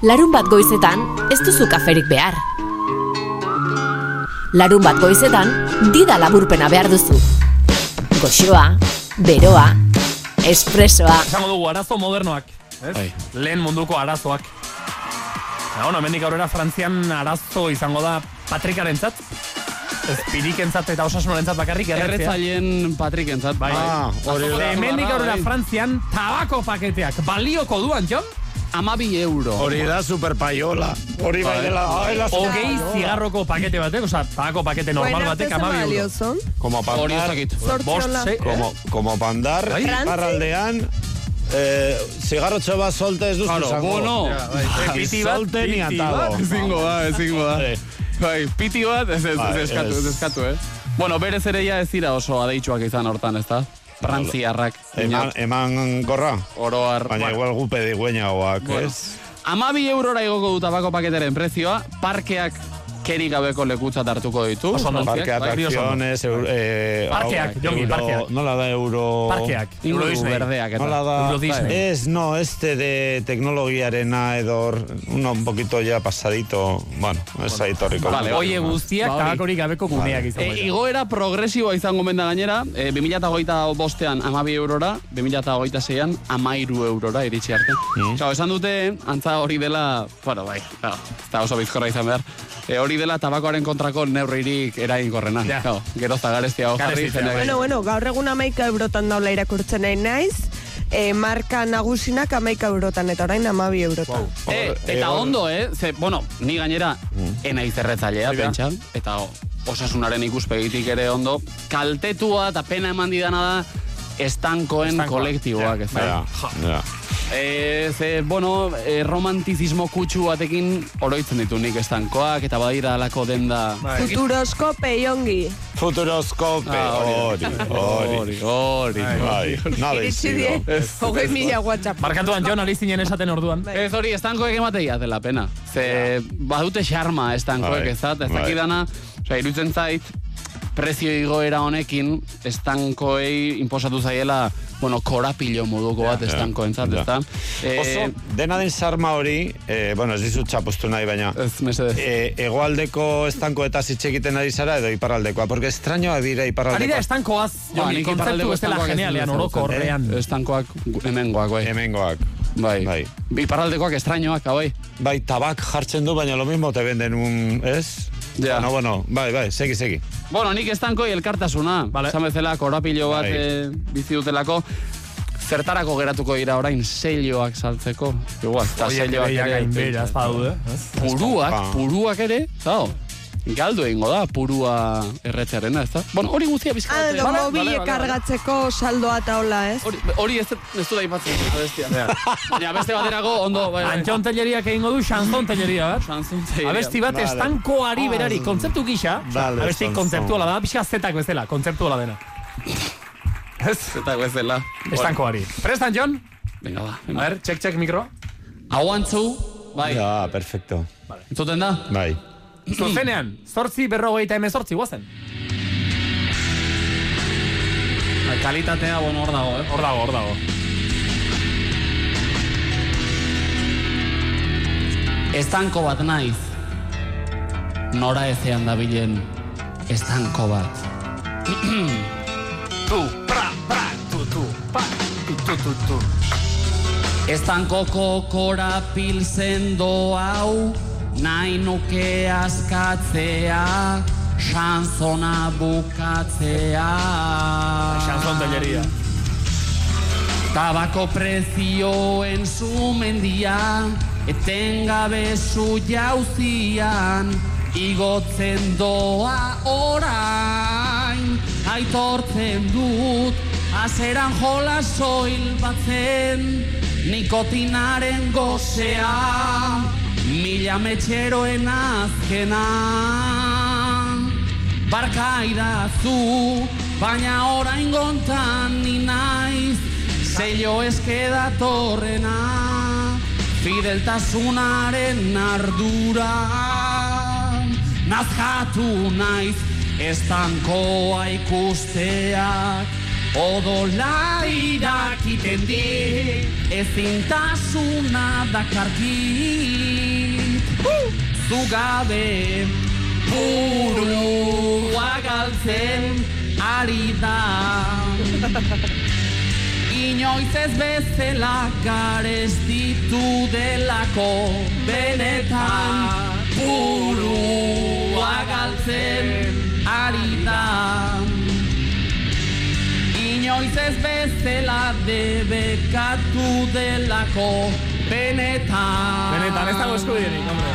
Larun bat goizetan ez duzu kaferik behar. Larun bat goizetan dida laburpena behar duzu. Goxoa, beroa, espresoa. Esango dugu arazo modernoak, ez? Bai. Lehen munduko arazoak. Ja, bueno, hemendik aurrera Frantzian arazo izango da Patrikarentzat. Ez pirikentzat eta osasunarentzat bakarrik erretzea. Erretzaileen Patrikentzat. Bai, Ah, hori da. Hemendik aurrera bai. Frantzian tabako paketeak balioko duan, Jon? Amabi euro. Hori da superpaiola. Hori bai dela. superpaiola. zigarroko pakete batek, oza, tabako pakete normal batek amabi euro. Como Hori ez pandar. Bost, Como, como pandar. Bai. Iparraldean. Eh, zigarrotxo bat solte ez duzu Claro, izango. bueno. Bai, Piti bat, solte ni atado. Ezingo da, ezingo da. Bai, piti bat, ez, ez, Bai, ez eskatu, ez. ez eskatu, eh? Bueno, berez ere ja ez dira oso adeitsuak izan hortan, ez da? Frantziarrak. Eman, eman gorra. Oroar. Baina Bueno, igual gupe digueñagoak, Bueno. ez? Amabi eurora igoko du tabako paketeren prezioa, parkeak keri gabeko lekutzat hartuko ditu. Oso ondo. Frantziak, Parke bai, atracciones, euro, eh, Parkeak, hau, Jongi, euro- parkeak. Nola da euro... Parkeak, Euro Disney. berdeak eta. Nola da... Euro Disney. Ez, no, este de teknologiarena edo uno un poquito ya pasadito, bueno, ez aitorriko. Vale, Oie guztiak Ba, hori. tabakorik gabeko guneak izango E, dira. igoera progresiboa izango menda gainera, e, 2008 bostean amabi eurora, 2008 zeian amairu eurora iritsi arte. Mm. esan dute, antza hori dela, bueno, bai, claro, da oso bizkorra izan behar, e, hori dela tabakoaren kontrako neurririk eraginkorrena. Ja. Claro, gero zagareztia hau jarri, Bueno, bueno, gaur egun amaika eurotan daula irakurtzen nahi naiz. E, marka nagusinak amaika eurotan, eta orain amabi eurotan. E, Eh, eta hor- ondo, eh? Ze, bueno, ni gainera, enaiz erretzailea, Hori da. pentsa, eta osasunaren ikuspegitik ere ondo, kaltetua eta pena eman didana da, estankoen kolektiboak, ez da. Ja, ja. E, ze, bueno, e, romantizismo kutsu batekin oroitzen ditu nik estankoak, eta badira alako denda... Bai. Futuroskope jongi. Futuroskope, Ah, hori, hori. hori. Bai, nada die, hogei mila WhatsApp. Markatuan Jon ari zinen esaten orduan. Bai. Ez hori, estankoek emateia dela pena. Ze badute xarma estankoek, ez da? Ez dakidana, osea, irutzen zait, prezio igoera honekin, estankoei inposatu zaiela, bueno, korapilo moduko bat estankoentzat, ja. ez da? Eh, Oso, dena den sarma hori, eh, bueno, ez dizut txapostu nahi, baina Ez, mesedez. eh, egoaldeko estanko eta hitz egiten ari zara edo iparraldekoa, porque extrañoa dira Ari da estankoaz, Ba, Jongi, nik kontzeptu estankoak ez genialean, dut orokorrean. Estankoak hemengoak, bai. Hemengoak. Bai. Bai. Iparraldekoak estrañoak, bai. Bai, tabak jartzen du, baina lo mismo te venden un, ez? Ja. Bueno, bueno, bai, bai, segi, segi. Bueno, nik estankoi elkartasuna. Vale. Esan bezala, korapilo bat Bai. e, bizi dutelako. Zertarako geratuko dira orain selloak saltzeko. Igual, eta Oiek selloak ere gainbera, ez badaude. Puruak, Ba. puruak ere, zao. Galdu egingo da, purua erretzearena, ez da? Bueno, hori guztia Ah, bizkate. edo mobile kargatzeko saldoa eta hola, ez? Hori, hori ez, ez du da ipatzen, abestia. Baina beste baterako, ondo, bai, bai. Antxon telleriak egingo du, xanzon telleria bat. Sanzun tegia. Abesti bat Vale. estankoari berari, kontzeptu gisa, Vale, abesti kontzeptuala da, pixka zetak bezala, kontzeptuala dena. Ez? Eta bezala. Estankoari. Prestan, Jon? Venga, ba. A ver, check, check, mikro. Aguantzu, bai. Ja, perfecto. Entzuten da? Bai. Zuzenean, *clears throat* zortzi berrogeita emezortzi, guazen. Bai, Kalitatea, bueno, hor dago, eh? Hor dago, hor dago. Estanko bat naiz. Nora ezean dabilen estanko bat. *clears throat* Tu, pra, pra, tu, tu, pa, tu, tu, tu, tu. Estankoko korapil sendo hau nahi nuke askatzea Sanzona bukatzea. Xanzon telleria. Tabako prezioen sumendia Etengabe zu jauzian Igotzen doa orain. Aitortzen dut Azeran jola soil batzen Nikotinaren gozea Mila metxeroen azkena. Barka idazu, baina orain gontan ni naiz. Zello eske datorrena Fideltasunaren ardura. Nazkatu naiz estankoa ikusteak Odola irakiten di Ezintasuna dakarkit Zugabe burua galtzen ari da. Inoiz ez bezala gares ditu delako Benetan burua galtzen ari da. Inoiz ez bezala debekatu delako Benetan Benetan, ez dago eskubiderik, hombre.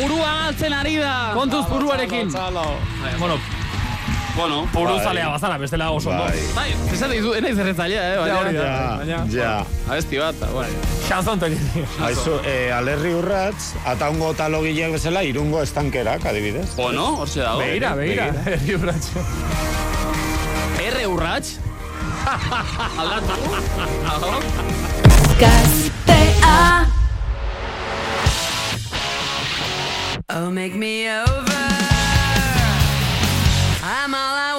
Burua galtzen ari da. Kontuz buruarekin. Bai, bueno, Bueno, buru Bai. zalea bazara, bestela oso ondo. Bai. Bai, esan dizu, enaiz erretzailea, eh? Ja, hori da. Ja, Baina- ja. Abesti bat, bai. Xanzon tekin. Aizu, eh, alerri urratz, ataungo talogileak bezala, irungo estankerak, adibidez. Bueno, hortxe dago. Begira, begira. Herri urratxo. R urrats. *laughs* Aldatu. Aho. Oh, make me over. I'm all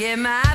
at my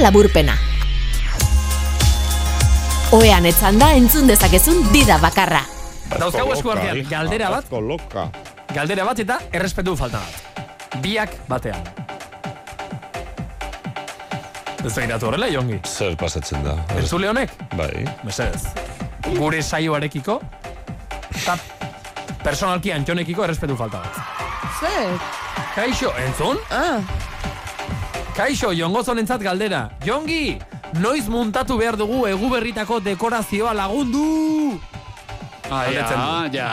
laburpena. Oean etzan da entzun dezakezun dida bakarra. Dauzkagu esku artean, galdera bat, galdera bat eta errespetu falta bat. Biak batean. Ez begiratu horrela, Jongi. Zer pasatzen da? Entzule honek? Bai. Mesedez. Gure saioarekiko, eta personalki antxonekiko errespetu falta bat. Zer? Kaixo, entzun? Ah. Kaixo, jongozonentzat galdera. Jongi, noiz muntatu behar dugu egu berritako dekorazioa lagundu? Ah, ja, ja.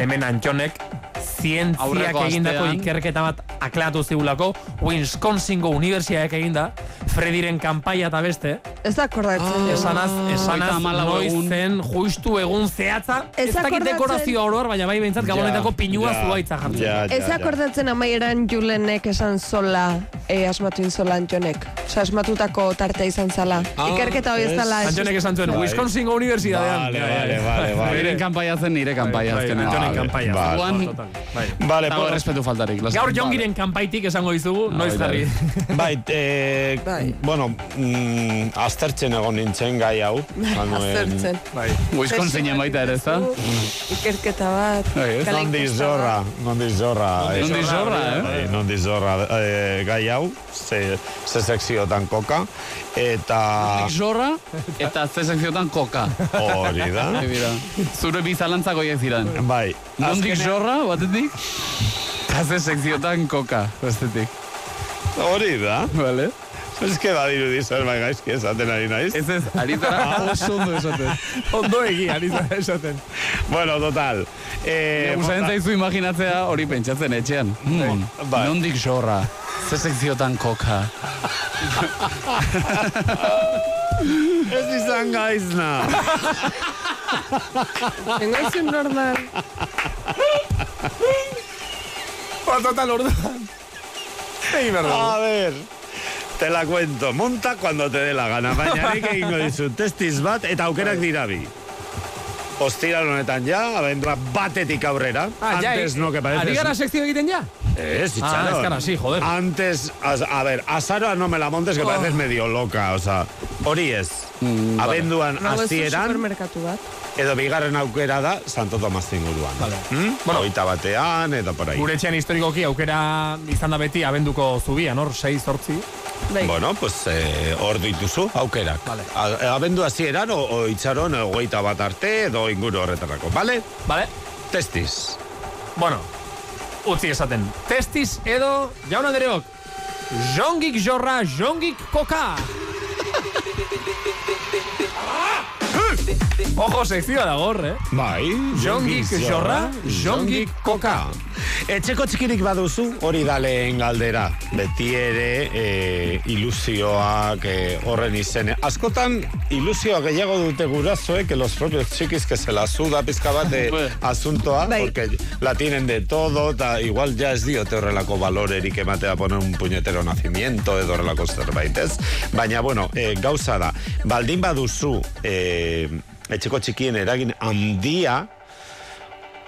Hemen antxonek zientziak egindako astean. ikerketa bat akleatu zigulako, Wisconsingo Universiaek eginda, Frediren kanpaia eta beste, Ez da akordatzen. jo. Esanaz, esanaz, noiz zen justu egun zehatza, Ez ez dakit dekorazio oroar, baina bai behintzat gabonetako pinua ja, zuaitza jartzen. ja, ja, Ez ja. akordatzen amaieran Julenek esan zola e, asmatu inzola Antxonek. Osa, asmatutako tartea izan zala. Ah, Ikerketa hori ez dala. Antxonek esan zuen, Bai. Wisconsin Universidadean. Vale, vale, ja. vale, vale. Beren kanpaia zen nire kanpaia Bai, azkenean. Antxonen Vale, kanpaia. vale. Bai. Vale, por- respetu faltarik. Gaur jongiren kanpaitik esango dizugu, noiz bai, jarri. Bai, eh, Bai. bueno, mm, aztertzen egon nintzen gai hau. Zanuen- *laughs* Azertzen. Bai. Wisconsinen baita ere, ez da? Ikerketa bat. Bai, Nondi zorra, nondi zorra. Nondi zorra, eh? Bai, nondi zorra eh, gai hau, ze, ze sekziotan koka, eta Nik zorra *laughs* eta ze sekziotan koka. hori da. Zure bizalantzako hiek ziren. Bai, azkenean- zorra, batetik? Eta ze sekziotan koka, bestetik. Hori da. Vale. Ez que badirudi zerbait gaizki esaten ari naiz. Ez ez, aritara *laughs* oso ondo esaten. Ondo egi, ari zara esaten. Bueno, total. Eh, Gustatzen zaizu imaginatzea hori pentsatzen etxean. Hmm, Bai. Nondik zorra, ze sekziotan koka. *laughs* Ez izan gaizna. Tengo normal. Ba, total, orduan. Egi berdu. A ver, te la cuento. Monta cuando te dé la gana. Baina nik *laughs* egingo dizu testiz bat eta aukerak dira bi. Ostiral honetan ja, abendua batetik aurrera. Ah, ja, Antes eh, no que parece. Ari gara sekzio egiten ja? Ez, Ah, itxaron. es que ahora sí, joder. Antes, a, a ver, a Sara no me la montes que Oh. pareces medio loca, o sea, hori ez. Mm, vale. Abenduan ez hasieran supermerkatu bat. edo bigarren aukera da Santo Tomas inguruan. Vale. Hmm? Bueno. Hogeita batean, eta por ahí. Gure etxean historikoki aukera izan da beti abenduko zubian, hor, 6 zortzi. Bai. Bueno, pues eh, hor dituzu aukerak. Vale. A- Abendu hasieran o, o itxaron hogeita bat arte edo inguru horretarako, bale? Vale? Testiz. Bueno, utzi esaten. Testis edo, jaun Andreok, jongik jorra, jongik koka. *laughs* Ojo, sekzioa da gor, eh? Bai, Jongik jorra, jongik koka. Etxeko txikirik baduzu, hori da lehen galdera. Beti ere e, ilusioak e, horren izene. Askotan ilusioa gehiago dute gurasoek que los propios txikis que se la suda pizka bat de *laughs* asuntoa, Bai. porque la tienen de todo, ta, igual ya ez diote horrelako balorerik ematea poner un puñetero nacimiento edo horrelako zerbait, ez? Baina, bueno, e, gauza da, baldin baduzu e, etxeko txikien eragin handia,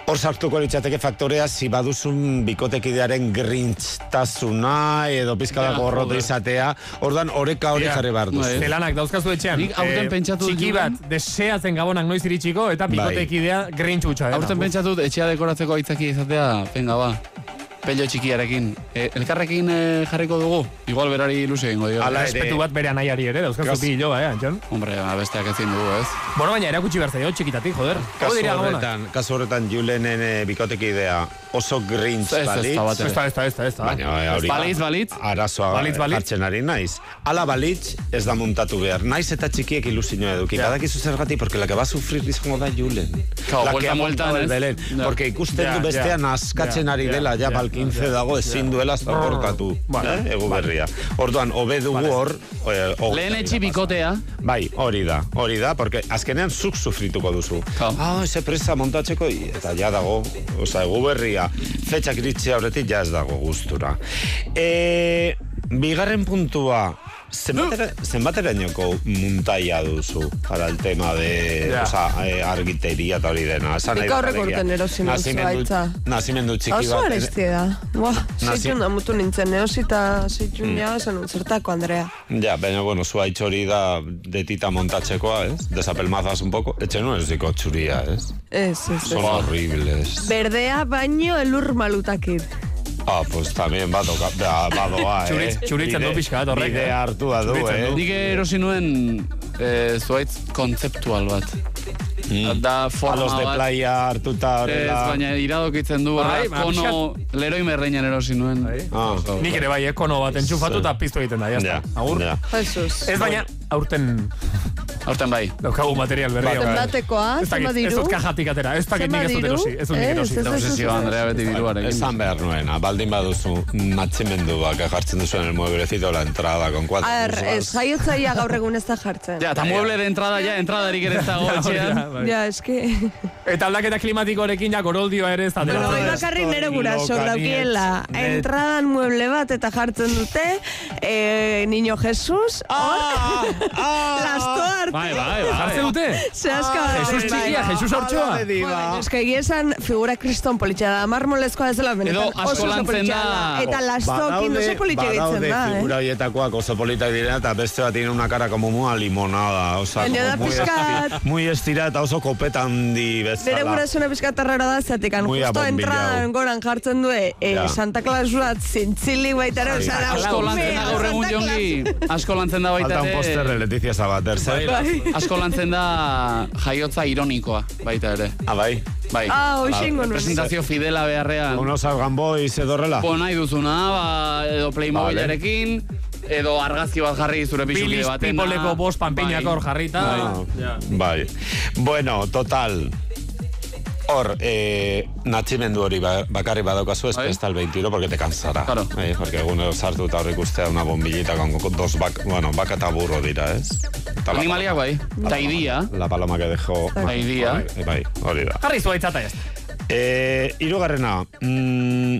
Hor sartuko litzateke faktorea, si baduzun bikotekidearen grintztasuna edo gorroto joder. izatea, ordan oreka hori Ja. jarri behar duzu. Bai. Zelanak dauzkazu etxean. Nik aurten eh, pentsatu Txiki bat, deseatzen gabonak noiz iritsiko, eta Bai. bikotekidea grintxutxa. Aurten pentsatut etxea dekoratzeko aitzaki izatea, venga ba. Pello txikiarekin. E, elkarrekin e, jarriko dugu? Igual berari ilusio egingo dio. Ala ere. Respetu bat bere anaiari ere, dauzkazu Kas- bi hiloa, eh, Antxon? Hombre, ba, besteak ezin dugu, ez? Bueno, baina erakutsi behar zaio, txikitatik, joder. Kasu horretan, kasu horretan Julenen eh, bikotekidea oso grintz Ez, ez, balitz. Ez ez ez ez da. Baina, eh, hori Balitz, balitz. Arazoa Balitz, balitz. jartzen ari naiz. Ala balitz ez da muntatu behar. Naiz eta txikiek ilusioa eduki. Ja. Badakizu zergatik, porque la que va a sufrir izango da Julen. Claro, la que ha montado el ez? Belén. Porque ikusten du bestean askatzen ari dela, ja, ja, bal 15 ja, dago, ezin duela zaporkatu. Vale. Eh? Egu berria. Orduan, hobe dugu hor... eh, hogeita Lehen bira etxi pasa. bikotea. Bai, hori da, hori da, porque azkenean zuk sufrituko duzu. Ah, ese presa montatzeko, eta ja dago, oza, egu berria, fetxak iritsi aurretik ja ez dago gustura. E, bigarren puntua, zenbatera, zenbaterainoko muntaia duzu para el tema de, Ja. oza, eh, argiteria eta hori dena. Esan Nik aurreko urten erosi nuen nazimendu- txiki Oso bat. eh, arestia da. Buah, Nazi- seitun da mutu nintzen, neosita seitun ja, zertako Andrea. Ja, baina, bueno, zuaitz hori da detita montatzekoa, ez? Desapelmazas un poco. Etxe no ez diko txuria, ez? Ez, ez, Son ez. horribles. Berdea baino elur malutakit. Ah, pues también badoa, ba, badoa, eh? Txuritz- txuritzen du pixka bat horrek, Bide eh? hartua du, eh? Nik erosi nuen e, zuaitz kontzeptual bat. Da forma Palos de playa hartuta Ez, horrela. baina iradokitzen du, Bai, bai, ba, kono leroi merreinan erosi nuen. Ah, Nik ere bai, ekono bat entxufatu eta piztu egiten da, jazta. ja, Agur. ja. Jesus. Ez baina, aurten... Aurten bai. Daukagu material berria. bai. Zenbatekoa, Ez dakit, zenbat ez diru? dut kajatik atera. Ez dakit nik ez dut erosi. diru? Ez dut nik erosi. ez, Obsesio Andrea beti diruarekin. Esan behar nuena, baldin baduzu natximendua que jartzen duzu en el mueblecito la entrada con cuatro. A ber, ez, jaiotzaia gaur egun ez da jartzen. Ja, eta mueble de entrada, ja, entradarik ere ez dago Ja, etxean. bai. Eske... Eta aldaketa klimatikorekin ja goroldioa ere ez da Bueno, bai bakarrik nere guraso daukiela. Entradan mueble bat eta jartzen dute eh, Niño Jesus, hor, lasto arte. Bai, bai, bai. Jartzen dute? Zehaska bat. Jesus txikia, Jesus Ortxoa. Bueno, eske egia esan figura kriston politxa da, marmolezkoa ez dela benetan. Edo asko oso oso lantzen da. Eta lastokin oso politxa egitzen badaude da, figura eh? horietakoak oso politak direna eta beste bat tiene una cara como muy a limonada. O sea, Baina da como muy, estira eta oso kopeta handi bezala. Bere gurasuna pizkatarrara da, zatekan Muy justo entradan goran jartzen du eh, Ja. Santa Claus bat zintzilik baita ere, osea, da, Asko lantzen da gaur egun jongi. Asko lantzen da baita Falta un ere. póster de Leticia Sabater, zer? Bai. Asko lantzen da jaiotza ironikoa baita ere. Ah, bai. Bai. Ah, hoxe ingo nuen. Presentazio fidela beharrean. Unos salgan boys edo horrela. Bo nahi duzuna, ba, edo Playmobilarekin, edo argazki bat jarri zure pixukide Bilis batena. Peopleko bost panpeinak Bai. hor jarrita. Ah, Bai. Bueno, total. Hor, eh, natximendu hori ba, bakarri badaukazu, ez Bai. ez tal 20 tiro, porque te cansara. Claro. Eh, porque egunero sartu eta hor ikustea una bombillita con dos bak, bueno, baka eta burro dira, ez? Eta la Animaliak bai. Ta idia. La paloma que dejó. Ta idia. Bai, bai, hori da. Jarri zuaitzata ez. Eh, irugarrena. Mm,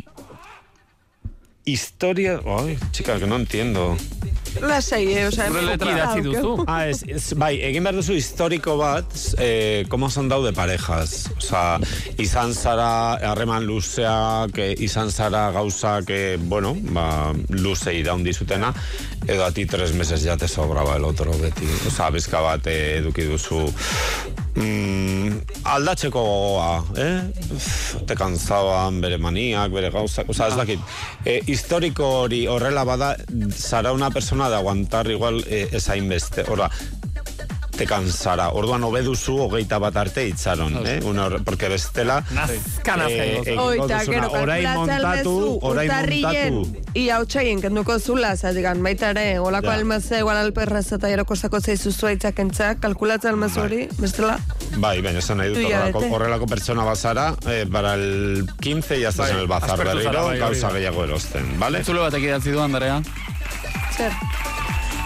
historia... Ay, chica, que no entiendo. Lasai, eh, osea, Zure letra idatzi duzu. Ah, ez, ez, bai, egin behar duzu historiko bat, eh, como son daude parejas. Osa, izan zara harreman luzeak, eh, izan zara gauzak, eh, bueno, ba, luze iraun zutena, edo a ti tres meses ya te sobraba el otro beti. Osa, bizka bat eh, eduki duzu mm, aldatzeko gogoa, eh? Uf, te kanzaban bere maniak, bere gauzak, oza, ez dakit. Eh, historiko hori horrela bada, zara una persona de aguantar igual eh, ez hainbeste. Horra, te cansara. Orduan hobe duzu hogeita bat arte itzaron, eh? Una, porque bestela... Nazkan azken eh, egingo Oita, gero, kalkulatzen montatu, urtarrien, montatu. ia hautsaien kenduko zula, zatikan, baita ere, olako Ja. almazea, igual alperraz eta jaroko zako zeizu zuaitzak entzak, kalkulatzen almezu hori, bestela, Bai, baina esan nahi dut Du horrelako, horrelako pertsona bazara, eh, para el 15 ya estás Bai, en el bazar berriro, bai, gauza gehiago erosten, vale? Zule batek idatzi du, Andrea. Zer.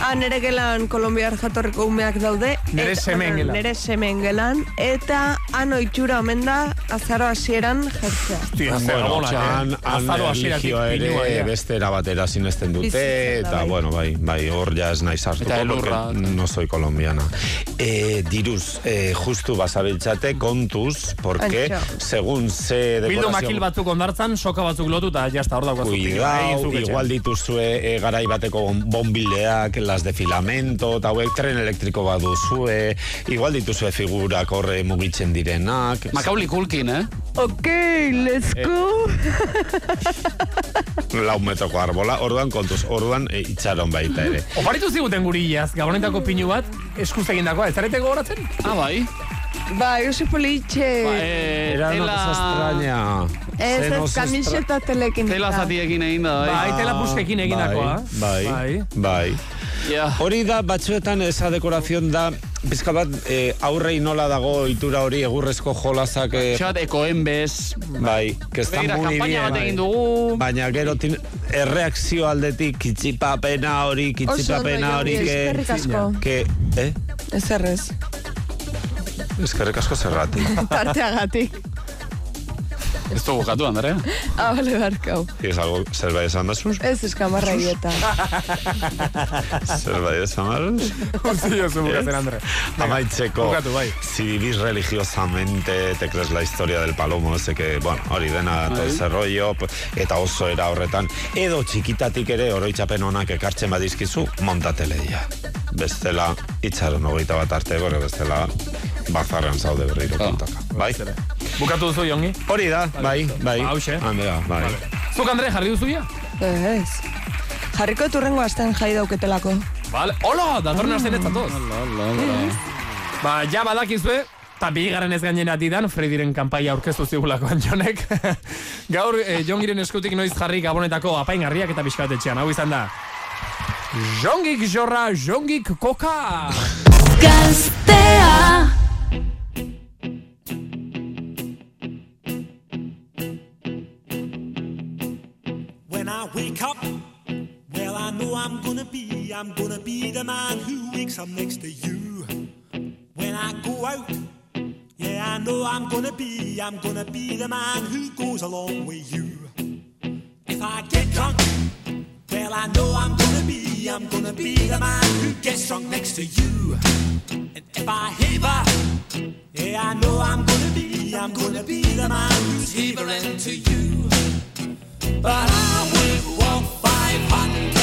Ah, nere gelan kolombiar jatorriko umeak daude. Nere eta- semen gelan. Nere semen gelan, eta han oitxura omen da, azaro hasieran jertzea. Zer Bueno, han, eh? han Azaro hasieratik religioa pinua, ere beste erabatera sinesten dute, eta bai. bueno, bai, bai, hor ja ez nahi sartuko, Eta elurra, porque no soy colombiana. Eh, diruz, eh, justu basabiltzate kontuz, porque Antxo. segun ze Bildu makil batzuk ondartzan, soka batzuk lotuta, jazta hor daukazu. Cuidao, igual dituzue e, garai bateko bon- bombileak, las de filamento, eta hauek tren elektriko baduzue, igual dituzue figurak horre mugitzen direnak. Macaulay Culkin, eh? Ok, let's go. *laughs* Lau metroko arbola, orduan kontuz, orduan e, itxaron baita ere. Oparitu ziguten gurillaz, gabonetako pinu bat, eskuz egindakoa, ez zarete gogoratzen? Ah, bai. Bai, oso politxe. Ba, eh, Era una cosa extraña. Ez, ez, kamiseta telekin. Tela zatiekin egin da, bai. Bai, tela puskekin egindakoa. Bai, bai, bai. Ja. Hori da, batzuetan esa dekorazion da, pizka bat, eh, aurrei nola dago itura hori egurrezko jolazak... Eh, Xat, ekoen bez. Bai, que está Begira, muy bien. bat egin dugu. Baina gero tin, erreakzio aldetik kitzipapena hori, kitzipapena hori, eskerrik asko. Que, eh? Ez errez, Eskerrik asko zergatik. *laughs* tarteagatik. Ez du bukatu, Andrea. *laughs* Ah, bale, barkau. Ez algo, zerbait esan dazuz? Ez eskamarra hieta. Zerbait esan dazuz? Utzi jozu bukatzen, Andre. Amaitzeko, Bukatu, bai. si vivís religiosamente, te crees la historia del palomo, ese que, bueno, hori dena, todo ese rollo, eta oso era horretan, edo txikitatik ere oroitzapen onak ekartzen badizkizu, montateleia. Bestela, itxaron hogeita bat arte, gore bestela, bazarrean zaude berriro kontaka. Bai? Bukatu duzu, Jongi? Hori da, bai, bai. Ba, hauxe. Andrea, bai. Zuk, Andre, jarri duzu ja? Ez. Jarriko turrengo astean jai dauketelako. Vale. Hola, datorren astean ez zatoz. Ba, ja badakizue, eta bigaren ez gainera didan, Frediren kanpaia aurkeztu zigulako Jonek. *laughs* Gaur, eh, Jongiren eskutik noiz jarri gabonetako apaingarriak eta bizkatetxean. Hau izan da, Jongik jorra, jongik koka! Gaztea gonna be, I'm gonna be the man who wakes up next to you. When I go out, yeah, I know I'm gonna be, I'm gonna be the man who goes along with you. If I get drunk, well, I know I'm gonna be, I'm gonna be the man who gets drunk next to you. And if I heaver, yeah, I know I'm gonna be, I'm gonna be the man who's heavering to you. But I would walk 500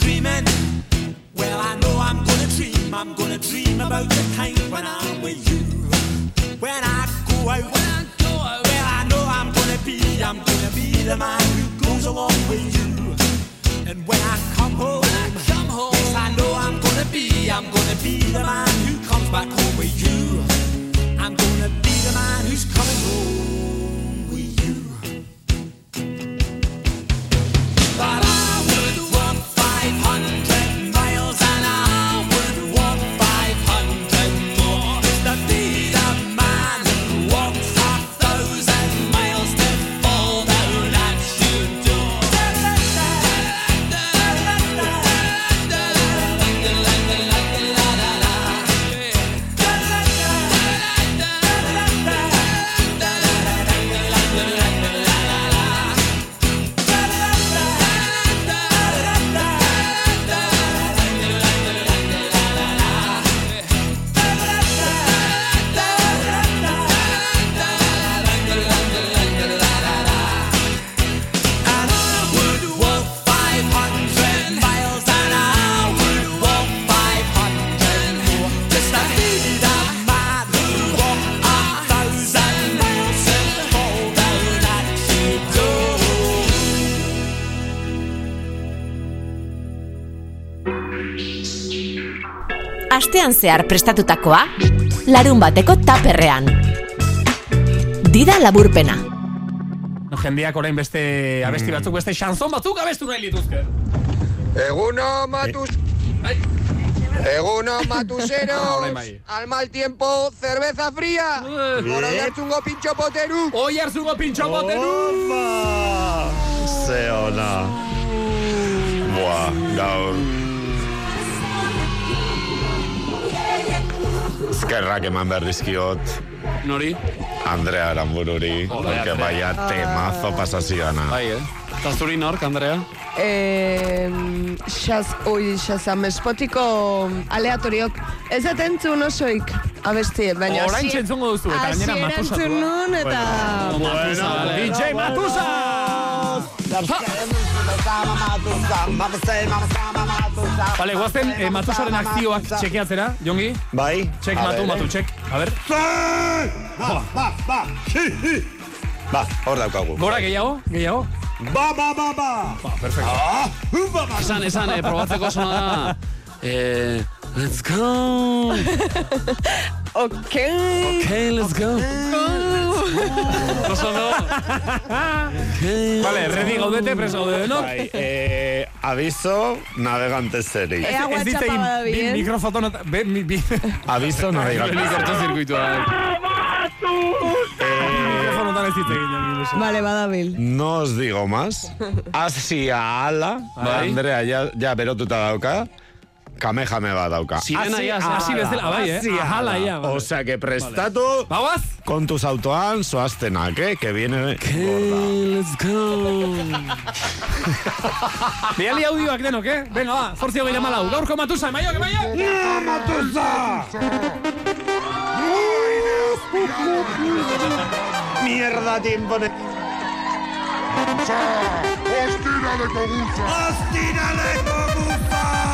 Dreaming, well, I know I'm gonna dream, I'm gonna dream about the time when I'm with you. When I go out, when I go out, well, I know I'm gonna be, I'm gonna be the man who goes along with you. And when I come home, when I come home, yes, I know I'm gonna be, I'm gonna be the man who comes back home with you. I'm gonna be the man who's coming home Astean zehar prestatutakoa, larun bateko taperrean. Dida laburpena. No, jendeak orain beste abesti batzuk, beste xanzon batzuk abestu nahi lituzke. Eguno, matus... Eguno, Ah, matuseros. *laughs* orain bai. Al mal tiempo, cerveza fría. Por hoy hartzungo pintxo poteru. Hoy hartzungo pintxo poteru. Ze ona. Buah, gaur. Eskerrak eman behar dizkiot. Nori? Andrea Aranbururi. Joder, Porque Andrea. vaya temazo pasazioana. Bai, eh? Eta zuri nork, Andrea? Eh, xaz, oi, xazam, espotiko aleatoriok. Ez dut entzun osoik abesti, baina... Orain hasi- entzungo duzu, eta gainera Matusa nun, eta... Bueno, DJ Matusa! Vale, guazen eh, Matusaren akzioak txekeatzera, Jongi? Bai. Txek, Matu, ver. Matu, txek. A ver. Ba, ba, ba, hi, hi. Ba, hor daukagu. Gora gehiago, gehiago. Ba, ba, ba, ba. Ba, perfecto. Ah, Esan, esan, eh, probatzeko zona da. Eh, let's go. *laughs* Ok. Ok, let's go. No. Vale, redi gaudete, preso gaude denok. Bai, eh, aviso navegante zeri. Ea Ez bi *laughs* eh? Be, mi, bi... Aviso navegante Beli kortozirkuitua. Mikrofonotan ez dit egin. Vale, badabil. No os digo más. Asia ala. Andrea ya, ya berotuta dauka. Kamehame bat dauka. Sirena Hasi ja, ala, hasi bezala, bai, eh? hasi Ahala, ala. ja, vale. Osea, que prestatu Bauaz? kontuz autoan zoaztenak, eh? Que viene gorda. Let's go. *laughs* Biali audioak denok, eh? Venga, ba, zortzi hogeita malau. Gaurko matusa, emaiok, emaiok! Mierda, tiempo de... Ostiraleko guza! Ostiraleko guza! Igual bitxarra,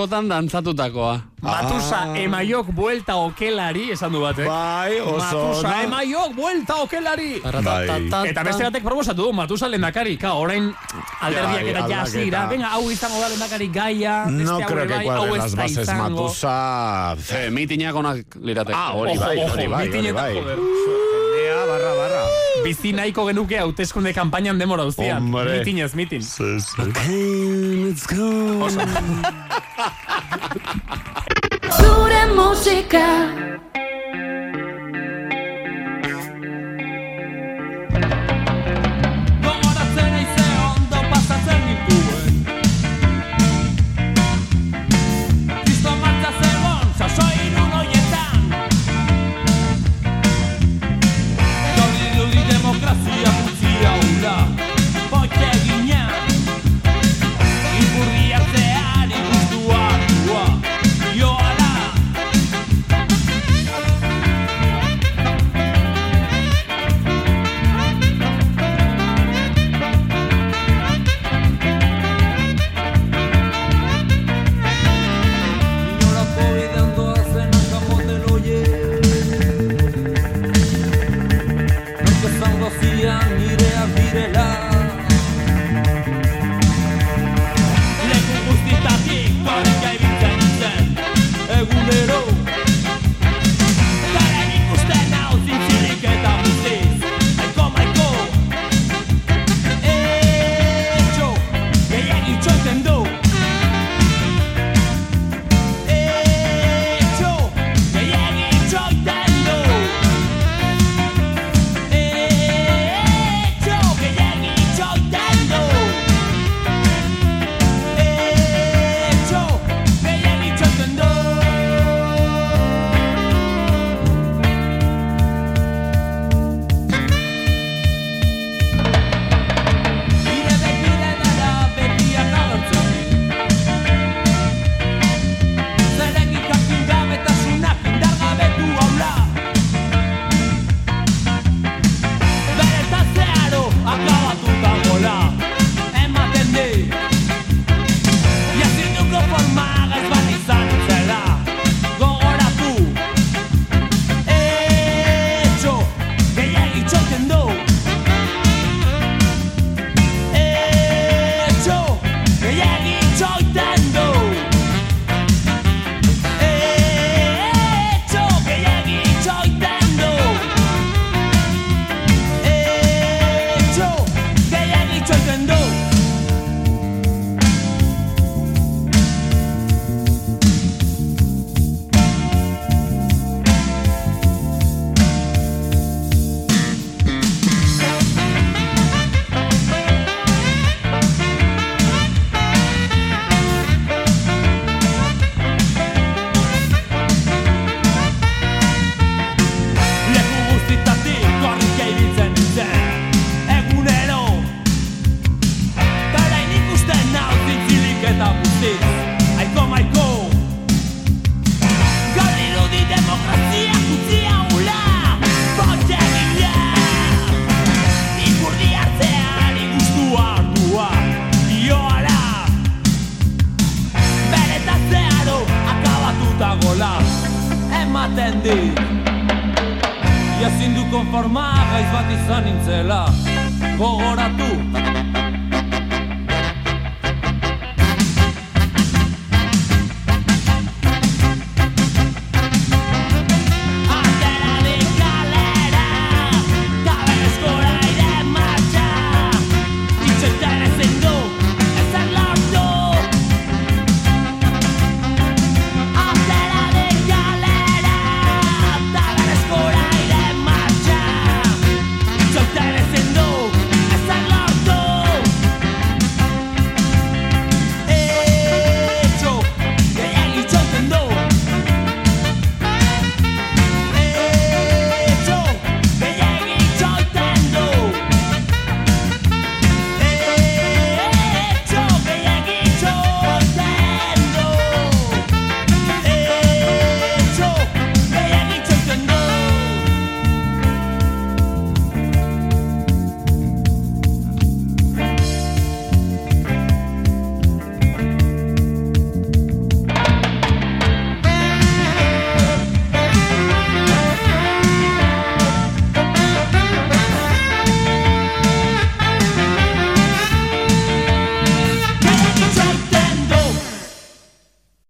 askotan dantzatutakoa. Matusa, emaiok buelta okelari, esan du batek. Bai, oso Matusa, ona. emaiok buelta okelari. Bai. Eta beste batek proposatu du, Matusa lehendakari, ka, orain alderdiak Bai, eta aldaketa. jasira. Venga, hau izango da lehendakari gaia, No creo que bai, cuadren ez las bases. Matusa. Eh, mitinak onak lirateke. Ah, hori bai, hori bai, hori bai. barra, barra. Bizi nahiko genuke hauteskunde kanpainan demora guztian. Hombre. Mitinez, mitin. Sí, sí. let's go. Musika